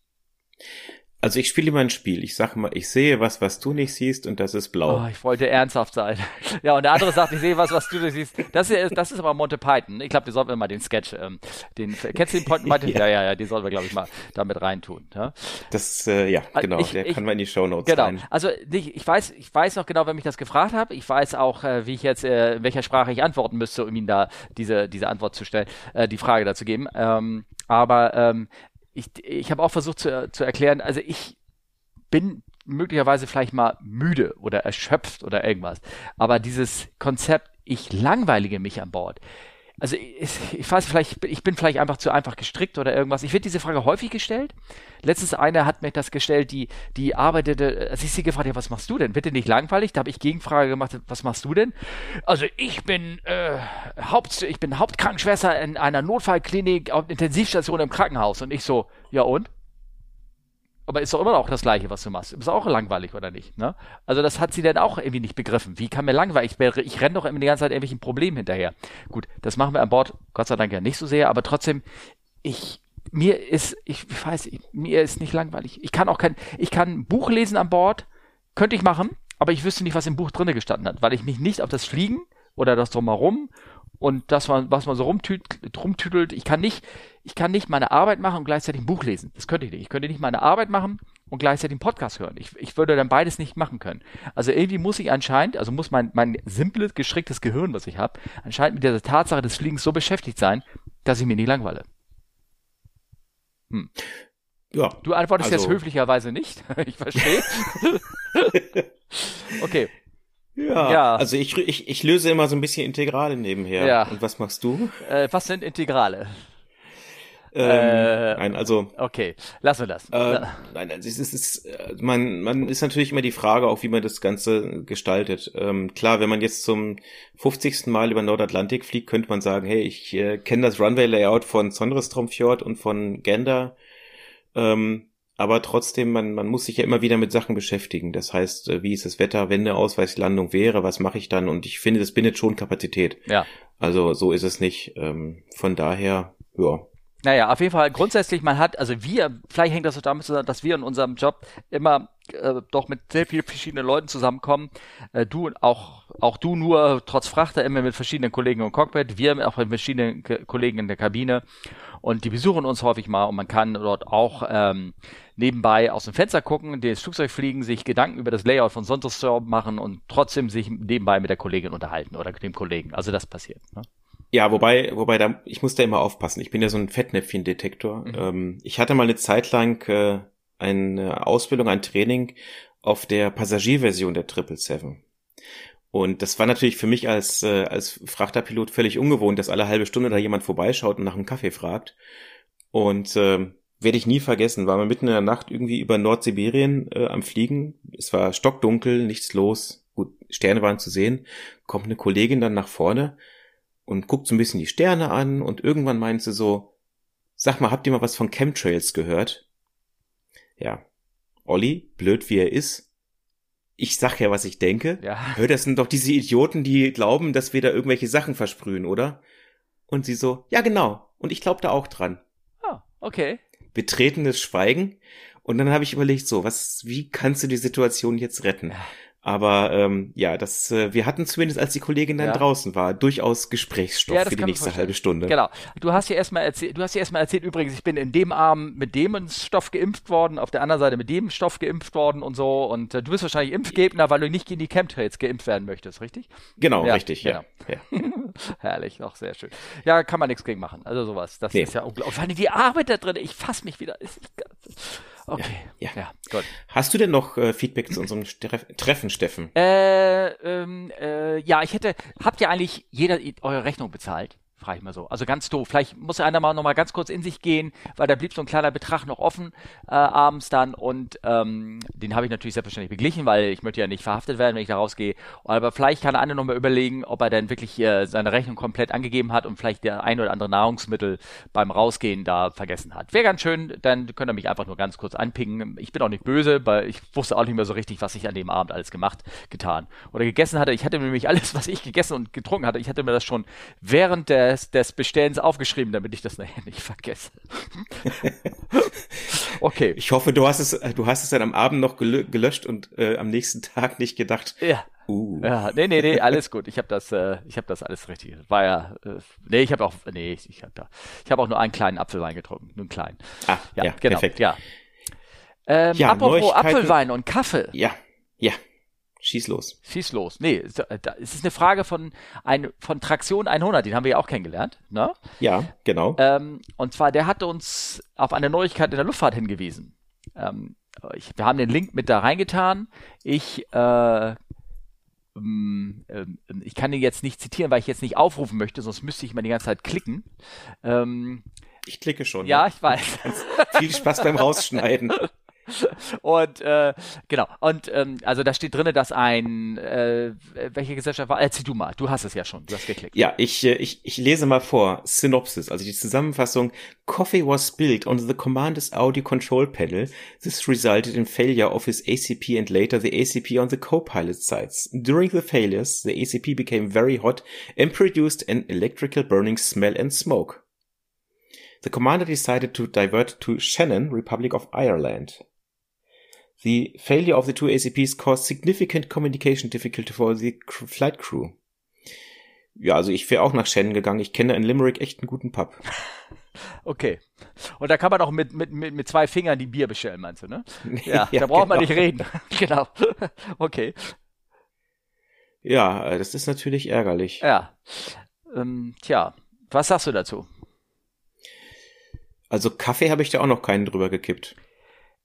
[SPEAKER 1] Also ich spiele immer ein Spiel. Ich sage mal, ich sehe was, was du nicht siehst und das ist blau.
[SPEAKER 2] Oh, ich wollte ernsthaft sein. Ja, und der andere sagt, ich sehe was, was du nicht siehst. Das ist, das ist aber Monty Python. Ich glaube, wir sollten mal den Sketch, ähm, den, kennst du den Monty Python? ja. ja, ja, ja, den sollten wir, glaube ich, mal damit reintun. Ja?
[SPEAKER 1] Das, äh, ja, genau, ich, der ich, kann mal in die Show Notes
[SPEAKER 2] genau.
[SPEAKER 1] rein.
[SPEAKER 2] Also ich, ich weiß, ich weiß noch genau, wer mich das gefragt hat. Ich weiß auch, äh, wie ich jetzt, äh, in welcher Sprache ich antworten müsste, um ihm da diese, diese Antwort zu stellen, äh, die Frage dazu geben. Ähm, aber ähm, ich, ich habe auch versucht zu, zu erklären, also ich bin möglicherweise vielleicht mal müde oder erschöpft oder irgendwas. Aber dieses Konzept, ich langweilige mich an Bord. Also ich, ich weiß vielleicht, ich bin vielleicht einfach zu einfach gestrickt oder irgendwas. Ich werde diese Frage häufig gestellt. Letztens eine hat mir das gestellt, die, die arbeitete, als ich sie gefragt habe, was machst du denn? Bitte nicht langweilig? Da habe ich Gegenfrage gemacht, was machst du denn? Also ich bin äh, Haupt, ich bin Hauptkrankenschwester in einer Notfallklinik auf Intensivstation im Krankenhaus. Und ich so, ja und? Aber ist doch immer noch das Gleiche, was du machst. Ist auch langweilig, oder nicht? Ne? Also das hat sie dann auch irgendwie nicht begriffen. Wie kann mir langweilig? Ich, ich renne doch immer die ganze Zeit irgendwelchen Problemen hinterher. Gut, das machen wir an Bord, Gott sei Dank ja nicht so sehr, aber trotzdem, ich, mir ist, ich, ich weiß, mir ist nicht langweilig. Ich kann auch kein, ich kann ein Buch lesen an Bord, könnte ich machen, aber ich wüsste nicht, was im Buch drinne gestanden hat, weil ich mich nicht auf das Fliegen oder das Drumherum und das, was man so rumtütelt, ich kann nicht, ich kann nicht meine Arbeit machen und gleichzeitig ein Buch lesen. Das könnte ich nicht. Ich könnte nicht meine Arbeit machen und gleichzeitig einen Podcast hören. Ich, ich würde dann beides nicht machen können. Also irgendwie muss ich anscheinend, also muss mein, mein simples, gestricktes Gehirn, was ich habe, anscheinend mit dieser Tatsache des Fliegens so beschäftigt sein, dass ich mir nicht langweile. Hm. Ja. Du antwortest also, jetzt höflicherweise nicht. ich verstehe. okay.
[SPEAKER 1] Ja, ja, also ich, ich, ich löse immer so ein bisschen Integrale nebenher. Ja. Und was machst du?
[SPEAKER 2] Äh, was sind Integrale?
[SPEAKER 1] Ähm, äh, nein, also.
[SPEAKER 2] Okay, lassen wir das.
[SPEAKER 1] Äh, nein, also es ist, es ist, man, man ist natürlich immer die Frage, auch wie man das Ganze gestaltet. Ähm, klar, wenn man jetzt zum 50. Mal über Nordatlantik fliegt, könnte man sagen, hey, ich äh, kenne das Runway-Layout von Sondrestromfjord und von Gander. Ähm, aber trotzdem, man, man muss sich ja immer wieder mit Sachen beschäftigen. Das heißt, äh, wie ist das Wetter, wenn eine Ausweichlandung wäre, was mache ich dann? Und ich finde, das bindet schon Kapazität.
[SPEAKER 2] Ja.
[SPEAKER 1] Also so ist es nicht. Ähm, von daher, ja.
[SPEAKER 2] Naja, auf jeden Fall grundsätzlich, man hat, also wir, vielleicht hängt das so damit zusammen, dass wir in unserem Job immer äh, doch mit sehr vielen verschiedenen Leuten zusammenkommen. Äh, du und auch, auch du nur trotz Frachter immer mit verschiedenen Kollegen im Cockpit, wir auch mit verschiedenen K Kollegen in der Kabine und die besuchen uns häufig mal und man kann dort auch ähm, nebenbei aus dem Fenster gucken, das Flugzeug fliegen, sich Gedanken über das Layout von Sonntagsserver machen und trotzdem sich nebenbei mit der Kollegin unterhalten oder dem Kollegen. Also das passiert. Ne?
[SPEAKER 1] Ja, wobei, wobei da, ich muss da immer aufpassen. Ich bin ja so ein Fettnäpfchen-Detektor. Mhm. Ähm, ich hatte mal eine Zeit lang äh, eine Ausbildung, ein Training auf der Passagierversion der 777. Und das war natürlich für mich als, äh, als Frachterpilot völlig ungewohnt, dass alle halbe Stunde da jemand vorbeischaut und nach einem Kaffee fragt. Und äh, werde ich nie vergessen, war mal mitten in der Nacht irgendwie über Nordsibirien äh, am Fliegen. Es war stockdunkel, nichts los. Gut, Sterne waren zu sehen. Kommt eine Kollegin dann nach vorne und guckt so ein bisschen die Sterne an und irgendwann meint sie so, sag mal, habt ihr mal was von Chemtrails gehört? Ja. Olli, blöd wie er ist, ich sag ja, was ich denke.
[SPEAKER 2] Ja.
[SPEAKER 1] Hör, das sind doch diese Idioten, die glauben, dass wir da irgendwelche Sachen versprühen, oder? Und sie so, ja genau. Und ich glaube da auch dran.
[SPEAKER 2] Ah, okay.
[SPEAKER 1] Betretenes Schweigen. Und dann habe ich überlegt, so, was, wie kannst du die Situation jetzt retten? Aber ähm, ja, das, äh, wir hatten zumindest, als die Kollegin dann ja. draußen war, durchaus Gesprächsstoff ja, für die nächste halbe Stunde.
[SPEAKER 2] Genau. Du hast ja erstmal erzählt, du hast ja erstmal erzählt, übrigens, ich bin in dem Arm mit dem Stoff geimpft worden, auf der anderen Seite mit dem Stoff geimpft worden und so. Und äh, du bist wahrscheinlich Impfgegner, weil du nicht gegen die Chemtrails geimpft werden möchtest, richtig?
[SPEAKER 1] Genau, ja, richtig, ja.
[SPEAKER 2] Genau. Herrlich, auch sehr schön. Ja, kann man nichts gegen machen. Also sowas. Das nee. ist ja unglaublich. Allem die Arbeit da drin, ich fass mich wieder. Ist, Okay.
[SPEAKER 1] Ja, ja. gut. Hast du denn noch äh, Feedback zu unserem Streff Treffen, Steffen?
[SPEAKER 2] Äh, ähm, äh, ja, ich hätte, habt ihr eigentlich jeder eure Rechnung bezahlt? Frage ich mal so. Also ganz doof. Vielleicht muss einer mal noch mal ganz kurz in sich gehen, weil da blieb so ein kleiner Betrag noch offen äh, abends dann und ähm, den habe ich natürlich selbstverständlich beglichen, weil ich möchte ja nicht verhaftet werden, wenn ich da rausgehe. Aber vielleicht kann einer noch mal überlegen, ob er dann wirklich äh, seine Rechnung komplett angegeben hat und vielleicht der ein oder andere Nahrungsmittel beim Rausgehen da vergessen hat. Wäre ganz schön, dann könnt ihr mich einfach nur ganz kurz anpingen. Ich bin auch nicht böse, weil ich wusste auch nicht mehr so richtig, was ich an dem Abend alles gemacht, getan oder gegessen hatte. Ich hatte nämlich alles, was ich gegessen und getrunken hatte, ich hatte mir das schon während der des, des Bestellens aufgeschrieben, damit ich das nachher nicht vergesse.
[SPEAKER 1] Okay. Ich hoffe, du hast es, du hast es dann am Abend noch gelöscht und äh, am nächsten Tag nicht gedacht.
[SPEAKER 2] Ja. Uh. Ja, nee, nee, nee, alles gut. Ich habe das, äh, ich habe das alles richtig. War ja, äh, nee, ich habe auch, nee, ich, ich habe da, ich habe auch nur einen kleinen Apfelwein getrunken, nur einen kleinen.
[SPEAKER 1] Ah, ja, ja genau, perfekt.
[SPEAKER 2] Ja. Ähm, ja, apropos Apfelwein und Kaffee.
[SPEAKER 1] Ja, ja. Schieß los.
[SPEAKER 2] Schieß los. Nee, es ist eine Frage von, ein, von Traktion 100, den haben wir ja auch kennengelernt. Ne?
[SPEAKER 1] Ja, genau.
[SPEAKER 2] Ähm, und zwar, der hat uns auf eine Neuigkeit in der Luftfahrt hingewiesen. Ähm, ich, wir haben den Link mit da reingetan. Ich, äh, ähm, ähm, ich kann den jetzt nicht zitieren, weil ich jetzt nicht aufrufen möchte, sonst müsste ich mal die ganze Zeit klicken. Ähm,
[SPEAKER 1] ich klicke schon.
[SPEAKER 2] Ja, ne? ich weiß.
[SPEAKER 1] Viel Spaß beim Rausschneiden.
[SPEAKER 2] Und äh, genau, und ähm, also da steht drin, dass ein äh, welche Gesellschaft war? Du mal, du hast es ja schon, du hast geklickt.
[SPEAKER 1] Ja, ich, äh, ich, ich lese mal vor. Synopsis, also die Zusammenfassung. Coffee was built on the Commander's Audio Control Panel. This resulted in failure of his ACP and later the ACP on the co-pilot sides. During the failures, the ACP became very hot and produced an electrical burning smell and smoke. The commander decided to divert to Shannon, Republic of Ireland. The failure of the two ACPs caused significant communication difficulty for the flight crew. Ja, also ich wäre auch nach Shannon gegangen. Ich kenne in Limerick echt einen guten Pub.
[SPEAKER 2] Okay. Und da kann man auch mit, mit, mit, mit zwei Fingern die Bier bestellen, meinst du, ne? Ja, ja da braucht genau. man nicht reden. genau. Okay.
[SPEAKER 1] Ja, das ist natürlich ärgerlich.
[SPEAKER 2] Ja. Ähm, tja, was sagst du dazu?
[SPEAKER 1] Also Kaffee habe ich da auch noch keinen drüber gekippt.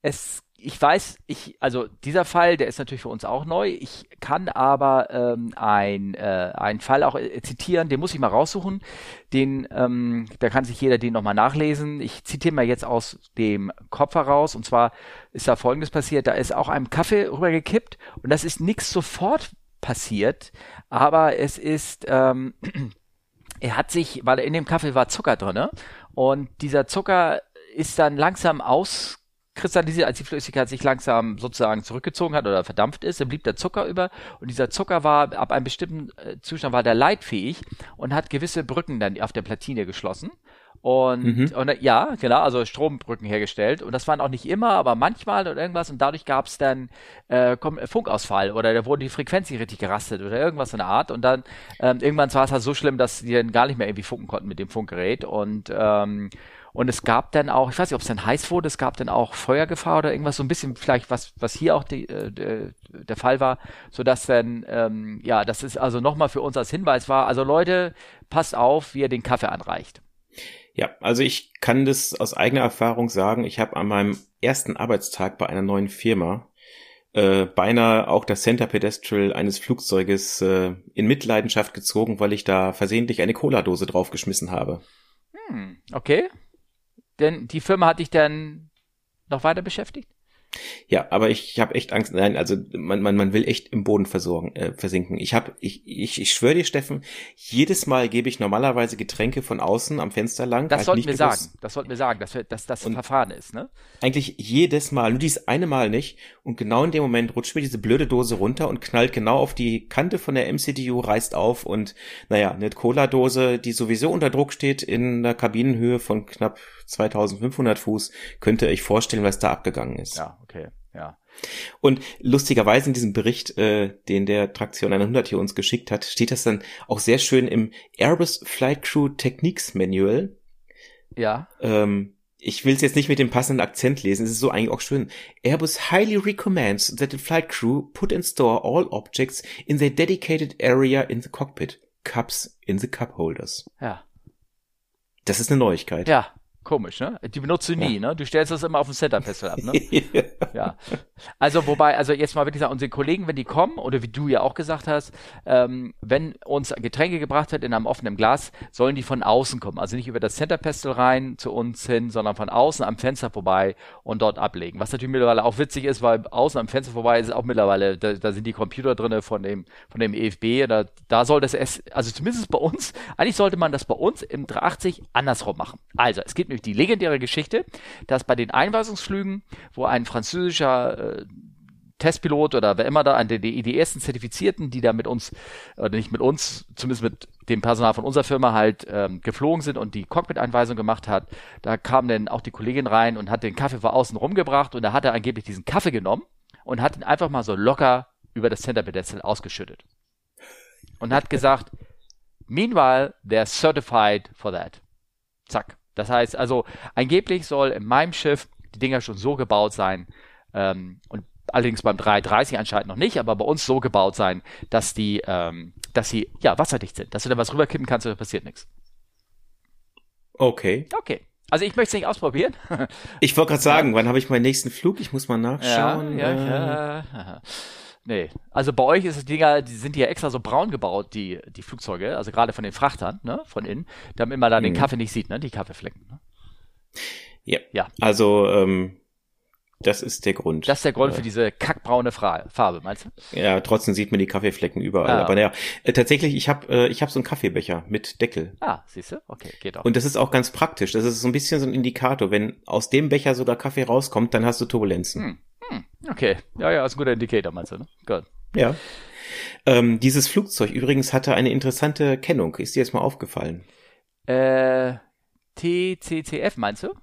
[SPEAKER 2] Es ich weiß, ich, also dieser Fall, der ist natürlich für uns auch neu. Ich kann aber ähm, ein, äh, einen Fall auch äh, zitieren, den muss ich mal raussuchen. Den, ähm, da kann sich jeder den nochmal nachlesen. Ich zitiere mal jetzt aus dem Kopf heraus. Und zwar ist da folgendes passiert. Da ist auch ein Kaffee rübergekippt und das ist nichts sofort passiert, aber es ist, ähm, er hat sich, weil in dem Kaffee war Zucker drinne und dieser Zucker ist dann langsam aus kristallisiert, als die Flüssigkeit sich langsam sozusagen zurückgezogen hat oder verdampft ist, dann blieb der Zucker über und dieser Zucker war ab einem bestimmten äh, Zustand war der leitfähig und hat gewisse Brücken dann auf der Platine geschlossen. Und, mhm. und äh, ja, genau, also Strombrücken hergestellt. Und das waren auch nicht immer, aber manchmal oder irgendwas. Und dadurch gab es dann äh, Funkausfall oder da wurde die Frequenz nicht richtig gerastet oder irgendwas in der Art. Und dann ähm, irgendwann war es halt so schlimm, dass die dann gar nicht mehr irgendwie funken konnten mit dem Funkgerät. Und ähm, und es gab dann auch, ich weiß nicht, ob es dann heiß wurde, es gab dann auch Feuergefahr oder irgendwas, so ein bisschen vielleicht, was, was hier auch die, äh, der Fall war, so dass dann, ähm, ja, das ist also nochmal für uns als Hinweis war, also Leute, passt auf, wie ihr den Kaffee anreicht.
[SPEAKER 1] Ja, also ich kann das aus eigener Erfahrung sagen. Ich habe an meinem ersten Arbeitstag bei einer neuen Firma äh, beinahe auch das Center Pedestral eines Flugzeuges äh, in Mitleidenschaft gezogen, weil ich da versehentlich eine Cola-Dose draufgeschmissen habe.
[SPEAKER 2] Hm, okay. Denn die Firma hat dich dann noch weiter beschäftigt?
[SPEAKER 1] Ja, aber ich habe echt Angst. Nein, also man, man, man will echt im Boden versorgen, äh, versinken. Ich habe, ich, ich, ich schwöre dir, Steffen, jedes Mal gebe ich normalerweise Getränke von außen am Fenster lang.
[SPEAKER 2] Das sollten wir sagen. Das sollten wir sagen, dass, wir, dass das ein Verfahren ist, ne?
[SPEAKER 1] Eigentlich jedes Mal, nur dieses eine Mal nicht. Und genau in dem Moment rutscht mir diese blöde Dose runter und knallt genau auf die Kante von der MCDU, reißt auf und naja, eine Cola-Dose, die sowieso unter Druck steht in der Kabinenhöhe von knapp 2500 Fuß, könnte ich vorstellen, was da abgegangen ist.
[SPEAKER 2] Ja, ja.
[SPEAKER 1] Und lustigerweise in diesem Bericht, äh, den der Traktion 100 hier uns geschickt hat, steht das dann auch sehr schön im Airbus Flight Crew Techniques Manual.
[SPEAKER 2] Ja.
[SPEAKER 1] Ähm, ich will es jetzt nicht mit dem passenden Akzent lesen, es ist so eigentlich auch schön. Airbus highly recommends that the flight crew put and store all objects in their dedicated area in the cockpit. Cups in the cup holders.
[SPEAKER 2] Ja.
[SPEAKER 1] Das ist eine Neuigkeit.
[SPEAKER 2] Ja, Komisch, ne? Die benutzt du nie, ja. ne? Du stellst das immer auf dem Center Pistol ab, ne? ja. Also, wobei, also jetzt mal wirklich sagen, unsere Kollegen, wenn die kommen, oder wie du ja auch gesagt hast, ähm, wenn uns Getränke gebracht wird in einem offenen Glas, sollen die von außen kommen. Also nicht über das Center Pistol rein zu uns hin, sondern von außen am Fenster vorbei und dort ablegen. Was natürlich mittlerweile auch witzig ist, weil außen am Fenster vorbei ist auch mittlerweile, da, da sind die Computer drinne von dem, von dem EFB, da, da soll das es, also zumindest bei uns, eigentlich sollte man das bei uns im 380 andersrum machen. Also, es gibt nämlich die legendäre Geschichte, dass bei den Einweisungsflügen, wo ein französischer äh, Testpilot oder wer immer da, die, die ersten Zertifizierten, die da mit uns, oder nicht mit uns, zumindest mit dem Personal von unserer Firma halt ähm, geflogen sind und die Cockpit-Einweisung gemacht hat, da kam dann auch die Kollegin rein und hat den Kaffee vor außen rumgebracht und da hat er angeblich diesen Kaffee genommen und hat ihn einfach mal so locker über das Center Pedestal ausgeschüttet. Und hat gesagt, meanwhile, they're certified for that. Zack. Das heißt also, angeblich soll in meinem Schiff die Dinger schon so gebaut sein, ähm, und allerdings beim 330 anscheinend noch nicht, aber bei uns so gebaut sein, dass die, ähm, dass sie ja wasserdicht sind, dass du da was rüberkippen kannst und da passiert nichts.
[SPEAKER 1] Okay.
[SPEAKER 2] Okay. Also ich möchte es nicht ausprobieren.
[SPEAKER 1] Ich wollte gerade sagen, wann habe ich meinen nächsten Flug? Ich muss mal nachschauen.
[SPEAKER 2] Ja, ja, ja. Nee, also bei euch ist es Dinger, die sind ja extra so braun gebaut, die, die Flugzeuge, also gerade von den Frachtern, ne, von innen, damit man da den mhm. Kaffee nicht sieht, ne, die Kaffeeflecken. Ne?
[SPEAKER 1] Ja. ja. Also ähm, das ist der Grund.
[SPEAKER 2] Das ist der Grund für diese kackbraune Farbe, meinst
[SPEAKER 1] du? Ja, trotzdem sieht man die Kaffeeflecken überall. Ah. Aber naja, äh, tatsächlich, ich habe äh, ich hab so einen Kaffeebecher mit Deckel.
[SPEAKER 2] Ah, siehst du? Okay, geht auch.
[SPEAKER 1] Und das ist auch ganz praktisch. Das ist so ein bisschen so ein Indikator. Wenn aus dem Becher sogar Kaffee rauskommt, dann hast du Turbulenzen. Hm.
[SPEAKER 2] Hm. Okay, ja, ja, ist ein guter Indikator, meinst du, ne? Gut.
[SPEAKER 1] Ja. Ähm, dieses Flugzeug übrigens hatte eine interessante Kennung. Ist dir jetzt mal aufgefallen?
[SPEAKER 2] Äh, TCCF meinst du?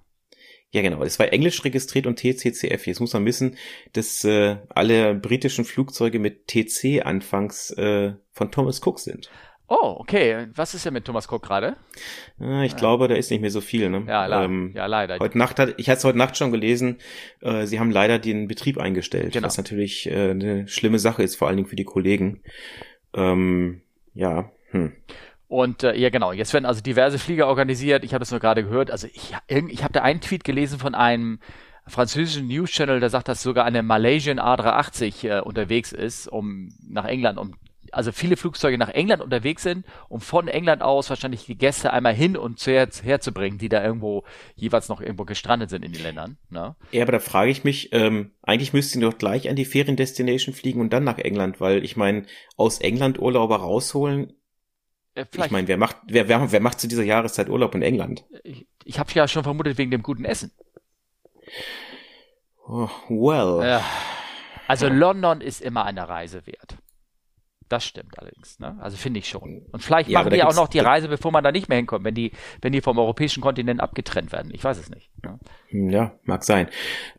[SPEAKER 1] Ja, genau. Es war englisch registriert und TCCF. Jetzt muss man wissen, dass äh, alle britischen Flugzeuge mit TC anfangs äh, von Thomas Cook sind.
[SPEAKER 2] Oh, okay. Was ist denn mit Thomas Cook gerade?
[SPEAKER 1] Ah, ich glaube, da ist nicht mehr so viel. Ne?
[SPEAKER 2] Ja, le ähm, ja, leider.
[SPEAKER 1] Heute Nacht hat, ich hatte es heute Nacht schon gelesen, äh, sie haben leider den Betrieb eingestellt, genau. was natürlich äh, eine schlimme Sache ist, vor allen Dingen für die Kollegen. Ähm, ja. Hm.
[SPEAKER 2] Und äh, ja, genau. Jetzt werden also diverse Flieger organisiert. Ich habe das nur gerade gehört. Also ich, ich habe da einen Tweet gelesen von einem französischen News Channel, der sagt, dass sogar eine Malaysian A380 äh, unterwegs ist, um nach England, um also viele Flugzeuge nach England unterwegs sind, um von England aus wahrscheinlich die Gäste einmal hin und zu her, herzubringen, die da irgendwo jeweils noch irgendwo gestrandet sind in den Ländern. Ne?
[SPEAKER 1] Ja, aber da frage ich mich, ähm, eigentlich müssten die doch gleich an die Feriendestination fliegen und dann nach England, weil ich meine, aus England Urlauber rausholen äh, ich meine, wer macht, wer, wer, wer macht zu dieser Jahreszeit Urlaub in England?
[SPEAKER 2] Ich, ich habe ja schon vermutet wegen dem guten Essen.
[SPEAKER 1] Oh, well. Ja.
[SPEAKER 2] Also London ist immer eine Reise wert. Das stimmt allerdings, ne? Also finde ich schon. Und vielleicht ja, machen die auch noch die Reise, bevor man da nicht mehr hinkommt, wenn die, wenn die vom europäischen Kontinent abgetrennt werden. Ich weiß es nicht.
[SPEAKER 1] Ne? Ja, mag sein.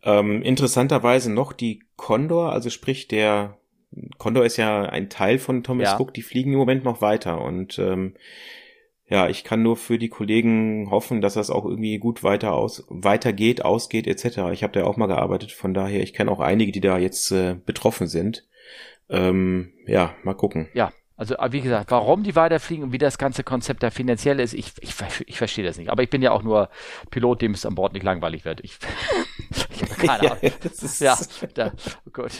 [SPEAKER 1] Ähm, interessanterweise noch die Condor, also sprich der Condor ist ja ein Teil von Thomas ja. Cook, die fliegen im Moment noch weiter und ähm, ja, ich kann nur für die Kollegen hoffen, dass das auch irgendwie gut weiter aus, weitergeht, ausgeht etc. Ich habe da auch mal gearbeitet, von daher, ich kenne auch einige, die da jetzt äh, betroffen sind. Ähm, ja, mal gucken.
[SPEAKER 2] Ja, also wie gesagt, warum die weiterfliegen und wie das ganze Konzept da finanziell ist, ich, ich, ich verstehe das nicht. Aber ich bin ja auch nur Pilot, dem es an Bord nicht langweilig wird. Ich, ich habe keine Ahnung. ja, da, oh gut.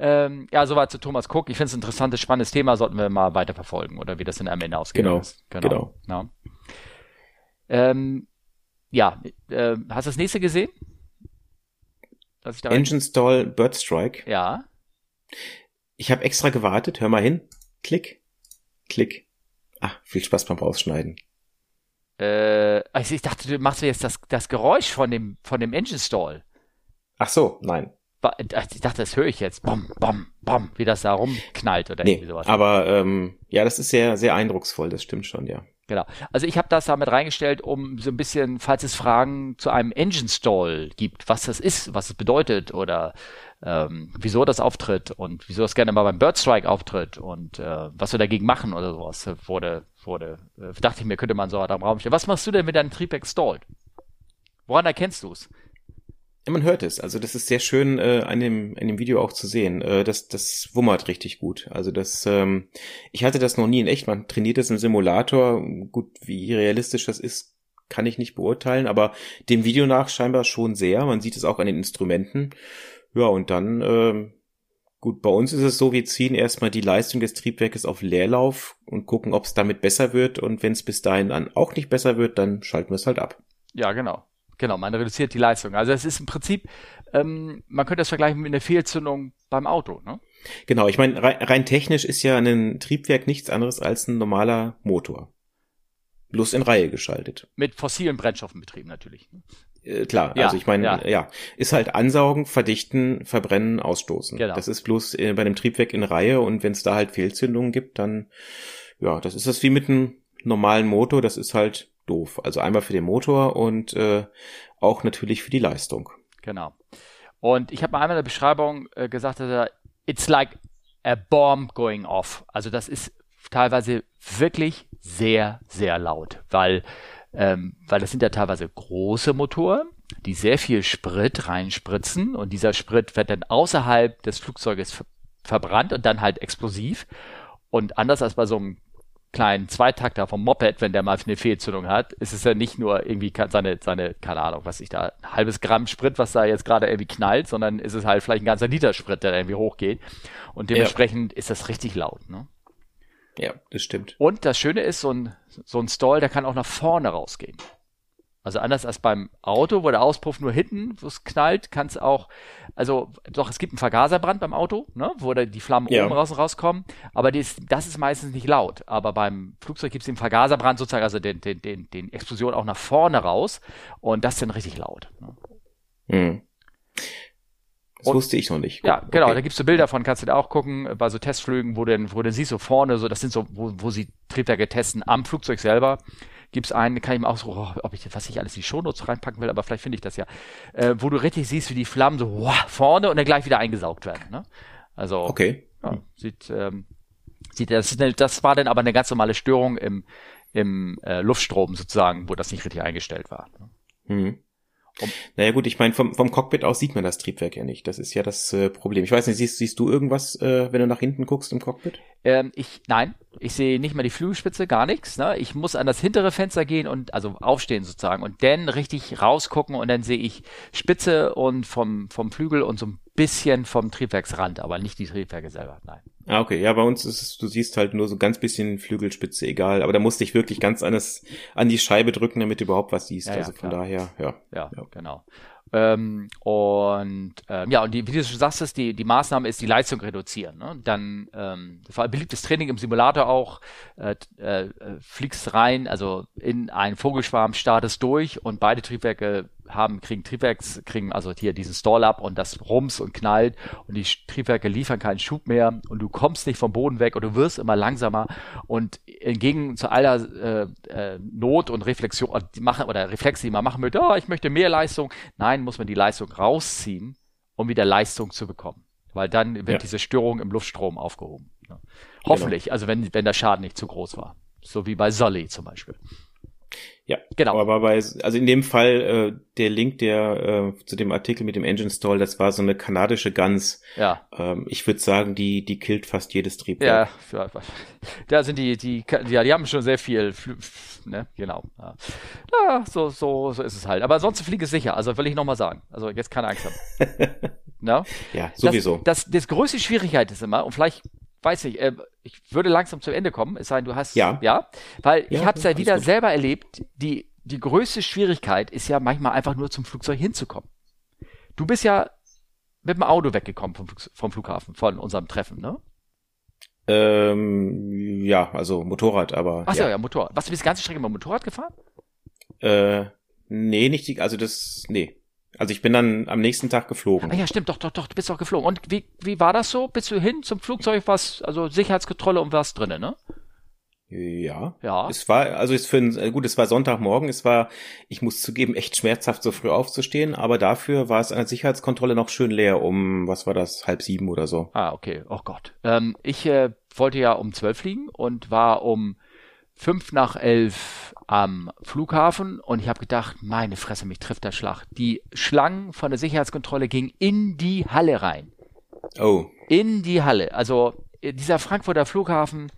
[SPEAKER 2] Ähm, ja, soweit zu Thomas Cook. Ich finde es ein interessantes, spannendes Thema, sollten wir mal weiter verfolgen oder wie das in am Ende ausgeht.
[SPEAKER 1] Genau, genau. genau.
[SPEAKER 2] Ja, ähm, ja äh, hast du das nächste gesehen?
[SPEAKER 1] Engine Stall Bird Strike.
[SPEAKER 2] Ja.
[SPEAKER 1] Ich habe extra gewartet, hör mal hin. Klick, klick. Ah, viel Spaß beim Rausschneiden.
[SPEAKER 2] Äh, also ich dachte, du machst jetzt das, das Geräusch von dem, von dem Engine Stall.
[SPEAKER 1] Ach so, nein.
[SPEAKER 2] Ich dachte, das höre ich jetzt. Bom, bom, bom, wie das da rumknallt oder
[SPEAKER 1] nee, irgendwie sowas. Aber ähm, ja, das ist sehr, sehr eindrucksvoll, das stimmt schon, ja.
[SPEAKER 2] Genau. Also ich habe das damit reingestellt, um so ein bisschen, falls es Fragen zu einem Engine Stall gibt, was das ist, was es bedeutet oder ähm, wieso das auftritt und wieso das gerne mal beim Bird Strike auftritt und äh, was wir dagegen machen oder sowas, wurde, wurde, äh, dachte ich mir, könnte man so da im Raum stellen. Was machst du denn mit deinem Triebwerk stalled? Woran erkennst du es?
[SPEAKER 1] Man hört es. Also das ist sehr schön äh, an, dem, an dem Video auch zu sehen. Äh, das, das wummert richtig gut. Also das, ähm, ich hatte das noch nie in echt. Man trainiert das im Simulator. Gut, wie realistisch das ist, kann ich nicht beurteilen. Aber dem Video nach scheinbar schon sehr. Man sieht es auch an den Instrumenten. Ja, und dann, äh, gut, bei uns ist es so, wir ziehen erstmal die Leistung des Triebwerkes auf Leerlauf und gucken, ob es damit besser wird. Und wenn es bis dahin dann auch nicht besser wird, dann schalten wir es halt ab.
[SPEAKER 2] Ja, genau. Genau, man reduziert die Leistung. Also es ist im Prinzip, ähm, man könnte das vergleichen mit einer Fehlzündung beim Auto, ne?
[SPEAKER 1] Genau, ich meine, rein, rein technisch ist ja ein Triebwerk nichts anderes als ein normaler Motor. Bloß in Reihe geschaltet.
[SPEAKER 2] Mit fossilen Brennstoffen betrieben natürlich.
[SPEAKER 1] Äh, klar, ja, also ich meine, ja. ja. ist halt ansaugen, verdichten, verbrennen, ausstoßen. Genau. Das ist bloß äh, bei einem Triebwerk in Reihe und wenn es da halt Fehlzündungen gibt, dann ja, das ist das wie mit einem normalen Motor, das ist halt doof. Also einmal für den Motor und äh, auch natürlich für die Leistung.
[SPEAKER 2] Genau. Und ich habe mal einmal in der Beschreibung äh, gesagt, dass er, it's like a bomb going off. Also das ist teilweise wirklich sehr, sehr laut, weil, ähm, weil das sind ja teilweise große Motoren, die sehr viel Sprit reinspritzen und dieser Sprit wird dann außerhalb des Flugzeuges verbrannt und dann halt explosiv. Und anders als bei so einem kleinen Zweitakter vom Moped, wenn der mal eine Fehlzündung hat, ist es ja nicht nur irgendwie seine, seine, keine Ahnung, was ich da, ein halbes Gramm Sprit, was da jetzt gerade irgendwie knallt, sondern ist es halt vielleicht ein ganzer Liter Sprit, der irgendwie hochgeht. Und dementsprechend ja. ist das richtig laut, ne?
[SPEAKER 1] Ja, das stimmt.
[SPEAKER 2] Und das Schöne ist, so ein, so ein Stall, der kann auch nach vorne rausgehen. Also anders als beim Auto, wo der Auspuff nur hinten, wo es knallt, kann es auch, also doch, es gibt einen Vergaserbrand beim Auto, ne, wo da die Flammen ja. oben raus rauskommen, aber das, das ist meistens nicht laut. Aber beim Flugzeug gibt es den Vergaserbrand sozusagen, also den, den, den, den Explosion auch nach vorne raus und das ist dann richtig laut. Ne?
[SPEAKER 1] Hm. Das und, wusste ich noch nicht.
[SPEAKER 2] Ja, genau, okay. da gibt's so Bilder von, kannst du da auch gucken, bei so Testflügen, wo du, wo du siehst, so vorne, so, das sind so, wo, wo sie Triebwerke testen am Flugzeug selber gibt es einen, kann ich mir auch so, oh, ob ich, was ich alles in die Shownotes reinpacken will, aber vielleicht finde ich das ja, äh, wo du richtig siehst, wie die Flammen so wow, vorne und dann gleich wieder eingesaugt werden. Ne? Also
[SPEAKER 1] okay.
[SPEAKER 2] ja, sieht, ähm, sieht das, das war dann aber eine ganz normale Störung im, im äh, Luftstrom sozusagen, wo das nicht richtig eingestellt war.
[SPEAKER 1] Ne? Mhm. Um, naja gut, ich meine, vom, vom Cockpit aus sieht man das Triebwerk ja nicht. Das ist ja das äh, Problem. Ich weiß nicht, siehst, siehst du irgendwas, äh, wenn du nach hinten guckst im Cockpit?
[SPEAKER 2] Ähm, ich, nein, ich sehe nicht mal die Flügelspitze, gar nichts. Ne? Ich muss an das hintere Fenster gehen und also aufstehen sozusagen und dann richtig rausgucken und dann sehe ich Spitze und vom, vom Flügel und so ein bisschen vom Triebwerksrand, aber nicht die Triebwerke selber, nein.
[SPEAKER 1] Ah, okay. Ja, bei uns ist es, du siehst halt nur so ganz bisschen Flügelspitze, egal. Aber da musste ich wirklich ganz anders an die Scheibe drücken, damit du überhaupt was siehst. Ja, also von klar. daher, ja.
[SPEAKER 2] Ja, ja. genau. Ähm, und ähm, ja, und die, wie du schon sagst, die, die Maßnahme ist die Leistung reduzieren. Ne? Dann ähm, das war ein beliebtes Training im Simulator auch, äh, äh, fliegst rein, also in einen Vogelschwarm, startest durch und beide Triebwerke haben, kriegen Triebwerks, kriegen also hier diesen Stall ab und das rums und knallt und die Triebwerke liefern keinen Schub mehr und du kommst nicht vom Boden weg und du wirst immer langsamer und entgegen zu aller äh, äh, Not und Reflexion die machen oder Reflexe, die man machen möchte, oh, ich möchte mehr Leistung. Nein, muss man die Leistung rausziehen, um wieder Leistung zu bekommen. Weil dann wird ja. diese Störung im Luftstrom aufgehoben. Ja. Hoffentlich, genau. also wenn, wenn der Schaden nicht zu groß war. So wie bei Solly zum Beispiel.
[SPEAKER 1] Ja, genau. Aber bei, also in dem Fall, äh, der Link, der äh, zu dem Artikel mit dem Engine Stall, das war so eine kanadische Gans.
[SPEAKER 2] Ja.
[SPEAKER 1] Ähm, ich würde sagen, die, die killt fast jedes Triebwerk.
[SPEAKER 2] Ja, da sind die, die, ja, die haben schon sehr viel, ne, genau. Ja. ja, so, so, so ist es halt. Aber ansonsten fliege ich sicher, also will ich nochmal sagen. Also jetzt keine Angst haben.
[SPEAKER 1] no? Ja, sowieso.
[SPEAKER 2] Das, das, das größte Schwierigkeit ist immer, und vielleicht weiß nicht, äh, ich würde langsam zum Ende kommen, es sei denn, du hast,
[SPEAKER 1] ja,
[SPEAKER 2] ja weil ja, ich habe es ja wieder gut. selber erlebt, die, die größte Schwierigkeit ist ja manchmal einfach nur zum Flugzeug hinzukommen. Du bist ja mit dem Auto weggekommen vom, vom Flughafen, von unserem Treffen, ne?
[SPEAKER 1] Ähm, ja, also Motorrad, aber.
[SPEAKER 2] Ach so, ja. ja, Motorrad. Warst du die ganze Strecke mit dem Motorrad gefahren?
[SPEAKER 1] Äh, nee, nicht die, also das, nee. Also ich bin dann am nächsten Tag geflogen.
[SPEAKER 2] Ah ja, stimmt, doch, doch, doch, du bist doch geflogen. Und wie, wie war das so? Bist du hin zum Flugzeug, was, also Sicherheitskontrolle und was drinnen, ne?
[SPEAKER 1] Ja.
[SPEAKER 2] Ja.
[SPEAKER 1] Es war, also es für ein, äh, gut, es war Sonntagmorgen, es war, ich muss zugeben, echt schmerzhaft, so früh aufzustehen, aber dafür war es an der Sicherheitskontrolle noch schön leer, um, was war das, halb sieben oder so.
[SPEAKER 2] Ah, okay, oh Gott. Ähm, ich äh, wollte ja um zwölf fliegen und war um fünf nach elf am Flughafen und ich habe gedacht, meine Fresse, mich trifft der Schlag. Die Schlangen von der Sicherheitskontrolle gingen in die Halle rein.
[SPEAKER 1] Oh.
[SPEAKER 2] In die Halle. Also äh, dieser Frankfurter Flughafen,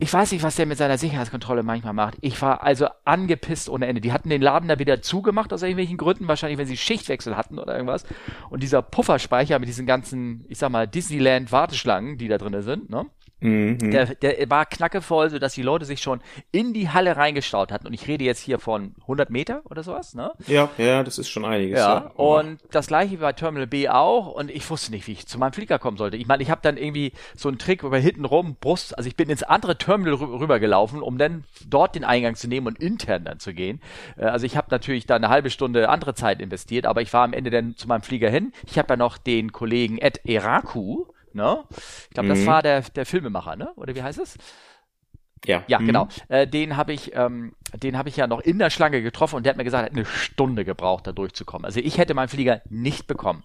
[SPEAKER 2] ich weiß nicht, was der mit seiner Sicherheitskontrolle manchmal macht. Ich war also angepisst ohne Ende. Die hatten den Laden da wieder zugemacht aus irgendwelchen Gründen, wahrscheinlich, wenn sie Schichtwechsel hatten oder irgendwas. Und dieser Pufferspeicher mit diesen ganzen, ich sag mal, Disneyland-Warteschlangen, die da drin sind, ne? Mhm. Der, der war knackevoll, sodass die Leute sich schon in die Halle reingestaut hatten. Und ich rede jetzt hier von 100 Meter oder sowas, ne?
[SPEAKER 1] Ja, ja, das ist schon einiges.
[SPEAKER 2] Ja, ja. und das gleiche bei Terminal B auch. Und ich wusste nicht, wie ich zu meinem Flieger kommen sollte. Ich meine, ich habe dann irgendwie so einen Trick über hinten rum, Brust, also ich bin ins andere Terminal rübergelaufen, um dann dort den Eingang zu nehmen und intern dann zu gehen. Äh, also ich habe natürlich da eine halbe Stunde andere Zeit investiert, aber ich war am Ende dann zu meinem Flieger hin. Ich habe ja noch den Kollegen Ed Eraku, Ne? Ich glaube, das mhm. war der, der Filmemacher, ne? Oder wie heißt es? Ja, ja, mhm. genau. Äh, den habe ich, ähm, den habe ich ja noch in der Schlange getroffen und der hat mir gesagt, er hat eine Stunde gebraucht, da durchzukommen. Also ich hätte meinen Flieger nicht bekommen.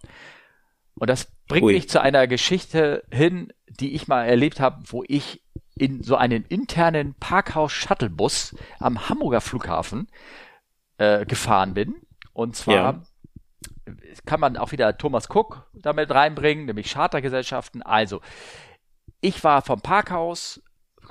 [SPEAKER 2] Und das bringt Ui. mich zu einer Geschichte hin, die ich mal erlebt habe, wo ich in so einen internen Parkhaus-Shuttlebus am Hamburger Flughafen äh, gefahren bin. Und zwar ja. Kann man auch wieder Thomas Cook damit reinbringen, nämlich Chartergesellschaften. Also, ich war vom Parkhaus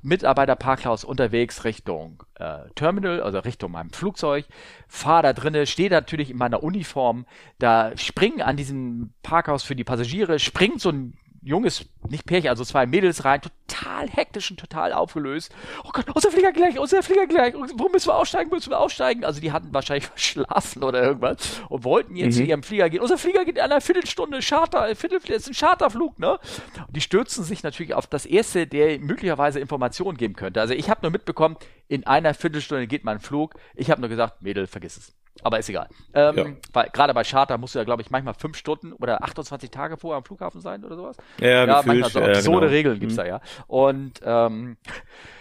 [SPEAKER 2] Mitarbeiterparkhaus unterwegs Richtung äh, Terminal, also Richtung meinem Flugzeug, fahre da drinnen, stehe natürlich in meiner Uniform, da springen an diesem Parkhaus für die Passagiere, springt so ein junges, nicht Pärchen, also zwei Mädels rein, total hektisch und total aufgelöst. Oh Gott, unser Flieger gleich, unser Flieger gleich, wo müssen wir aussteigen, müssen wir aussteigen? Also die hatten wahrscheinlich verschlafen oder irgendwas und wollten jetzt mhm. zu ihrem Flieger gehen. Unser Flieger geht in einer Viertelstunde Charter, Viertel, ist ein Charterflug, ne? Und die stürzen sich natürlich auf das erste, der möglicherweise Informationen geben könnte. Also ich habe nur mitbekommen, in einer Viertelstunde geht mein Flug. Ich habe nur gesagt, Mädel, vergiss es. Aber ist egal. Ähm, ja. Weil gerade bei Charter musst du ja, glaube ich, manchmal fünf Stunden oder 28 Tage vorher am Flughafen sein oder sowas.
[SPEAKER 1] Ja, ja gefühlt,
[SPEAKER 2] manchmal so absurde genau. Regeln gibt's mhm. da ja. Und ähm,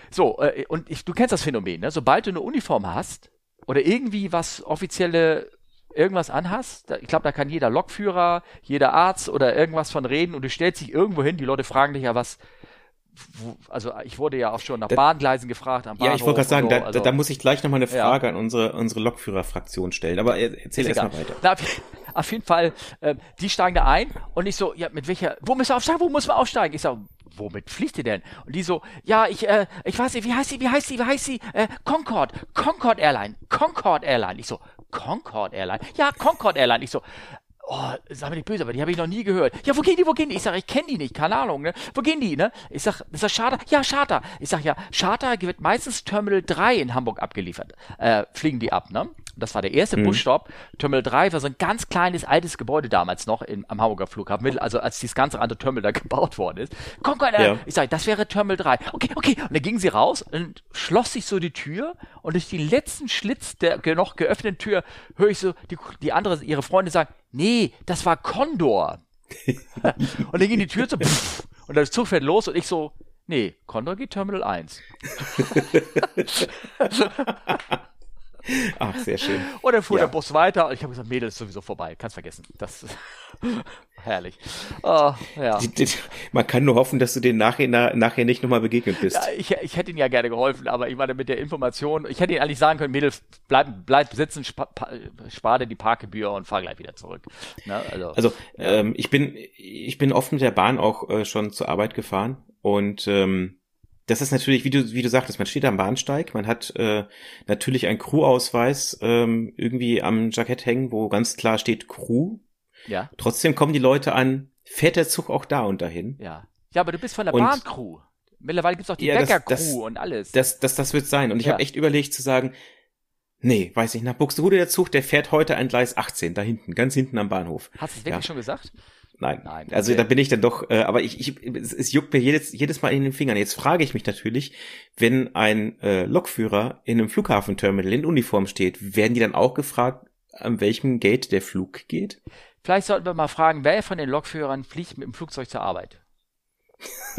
[SPEAKER 2] so, äh, und ich, du kennst das Phänomen, ne? Sobald du eine Uniform hast oder irgendwie was offizielle irgendwas anhast, da, ich glaube, da kann jeder Lokführer, jeder Arzt oder irgendwas von reden und du stellst dich irgendwo hin, die Leute fragen dich ja, was, also ich wurde ja auch schon nach da, Bahngleisen gefragt am
[SPEAKER 1] Bahnhof. Ja, ich wollte gerade sagen, so, da, also, da, muss ich gleich nochmal eine Frage ja. an unsere, unsere Lokführerfraktion stellen. Aber erzähl erst mal weiter.
[SPEAKER 2] Na, auf jeden Fall, äh, die steigen da ein und ich so, ja, mit welcher, wo müssen wir aufsteigen, wo müssen wir aufsteigen? Ich so, womit fliegt ihr denn? Und die so, ja, ich, äh, ich weiß nicht, wie heißt sie, wie heißt sie, wie heißt sie? Äh, Concorde, Concorde Airline, Concorde Airline. Ich so, Concorde Airline? Ja, Concorde Airline. Ich so, oh, sag mir nicht böse, aber die habe ich noch nie gehört. Ja, wo gehen die, wo gehen die? Ich sage, ich kenne die nicht, keine Ahnung, ne? Wo gehen die, ne? Ich sag, ist das Charter? Ja, Charter. Ich sag, ja, Charter wird meistens Terminal 3 in Hamburg abgeliefert. Äh, fliegen die ab, ne? Das war der erste mhm. Busstopp. Terminal 3 war so ein ganz kleines, altes Gebäude damals noch in, am Hamburger Flughafen, also als dieses ganze andere Terminal da gebaut worden ist. Komm, komm, äh, ja. ich sag, das wäre Terminal 3. Okay, okay. Und dann gingen sie raus und schloss sich so die Tür und durch den letzten Schlitz der noch geöffneten Tür höre ich so die, die andere, ihre Freunde sagen, nee, das war Condor. und dann ging die Tür so, pff, und der Zug fährt los und ich so, nee, Condor geht Terminal 1.
[SPEAKER 1] Ach, sehr schön.
[SPEAKER 2] Und dann fuhr ja. der Bus weiter und ich habe gesagt, Mädel ist sowieso vorbei, kannst vergessen. Das ist herrlich. Oh, ja.
[SPEAKER 1] Man kann nur hoffen, dass du den nachher, nachher nicht nochmal begegnet bist. Ja,
[SPEAKER 2] ich, ich hätte ihn ja gerne geholfen, aber ich meine, mit der Information, ich hätte ihn eigentlich sagen können, Mädel, bleib, bleib sitzen, spa, spar dir die Parkgebühr und fahr gleich wieder zurück.
[SPEAKER 1] Ne? Also, also ähm, ich bin, ich bin oft mit der Bahn auch äh, schon zur Arbeit gefahren und ähm, das ist natürlich, wie du, wie du sagtest, man steht am Bahnsteig, man hat äh, natürlich einen Crew-Ausweis ähm, irgendwie am Jackett hängen, wo ganz klar steht Crew. Ja. Trotzdem kommen die Leute an, fährt der Zug auch da und dahin.
[SPEAKER 2] Ja. Ja, aber du bist von der Bahncrew. Mittlerweile gibt's auch die ja, Bäcker-Crew und alles.
[SPEAKER 1] Das, das, das wird sein. Und ich ja. habe echt überlegt zu sagen, nee, weiß ich, nach Buxtehude der Zug, der fährt heute ein Gleis 18, da hinten, ganz hinten am Bahnhof.
[SPEAKER 2] Hast du es wirklich ja. schon gesagt?
[SPEAKER 1] Nein. Nein. Also da bin ich dann doch, äh, aber ich, ich es, es juckt mir jedes, jedes Mal in den Fingern. Jetzt frage ich mich natürlich, wenn ein äh, Lokführer in einem Flughafenterminal in Uniform steht, werden die dann auch gefragt, an welchem Gate der Flug geht?
[SPEAKER 2] Vielleicht sollten wir mal fragen, wer von den Lokführern fliegt mit dem Flugzeug zur Arbeit?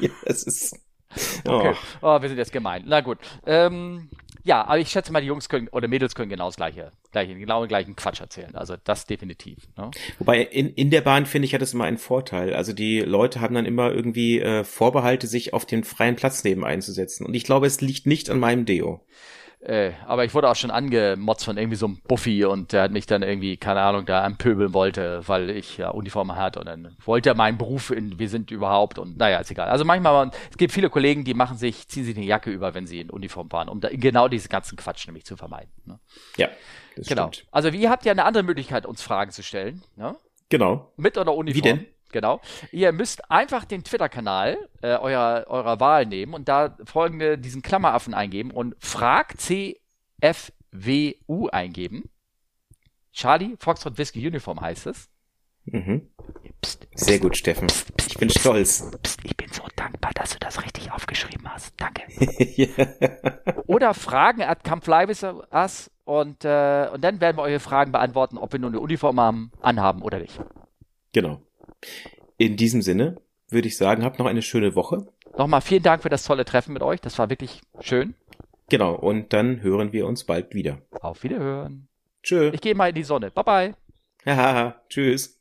[SPEAKER 1] ja, es ist.
[SPEAKER 2] Okay. Oh. oh. wir sind jetzt gemein. Na gut. Ähm, ja, aber ich schätze mal, die Jungs können oder Mädels können genau das gleiche, gleiche genau den gleichen Quatsch erzählen. Also das definitiv. Ne?
[SPEAKER 1] Wobei in, in der Bahn finde ich hat es immer einen Vorteil. Also die Leute haben dann immer irgendwie äh, Vorbehalte, sich auf den freien Platz neben einzusetzen. Und ich glaube, es liegt nicht an meinem Deo.
[SPEAKER 2] Äh, aber ich wurde auch schon angemotzt von irgendwie so einem Buffy und der hat mich dann irgendwie, keine Ahnung, da anpöbeln wollte, weil ich ja Uniform hatte und dann wollte er meinen Beruf in, wir sind überhaupt und naja, ist egal. Also manchmal, es gibt viele Kollegen, die machen sich, ziehen sich eine Jacke über, wenn sie in Uniform fahren, um da, genau diesen ganzen Quatsch nämlich zu vermeiden. Ne?
[SPEAKER 1] Ja,
[SPEAKER 2] das genau. Stimmt. Also wie habt ihr eine andere Möglichkeit, uns Fragen zu stellen? Ne?
[SPEAKER 1] Genau.
[SPEAKER 2] Mit oder Uniform? Wie denn? Genau. Ihr müsst einfach den Twitter-Kanal äh, eurer, eurer Wahl nehmen und da folgende diesen Klammeraffen eingeben und frag CFWU eingeben. Charlie Foxtrot Whiskey Uniform heißt es.
[SPEAKER 1] Mhm. Psst, psst, Sehr gut, Steffen. Psst, ich bin stolz.
[SPEAKER 2] ich bin so dankbar, dass du das richtig aufgeschrieben hast. Danke. ja. Oder Fragen at Come Fly with Us und, äh, und dann werden wir eure Fragen beantworten, ob wir nur eine Uniform haben, anhaben oder nicht.
[SPEAKER 1] Genau. In diesem Sinne würde ich sagen, habt noch eine schöne Woche
[SPEAKER 2] nochmal vielen Dank für das tolle Treffen mit euch. Das war wirklich schön.
[SPEAKER 1] Genau, und dann hören wir uns bald wieder.
[SPEAKER 2] Auf Wiederhören.
[SPEAKER 1] Tschö.
[SPEAKER 2] Ich gehe mal in die Sonne. Bye bye.
[SPEAKER 1] Haha, tschüss.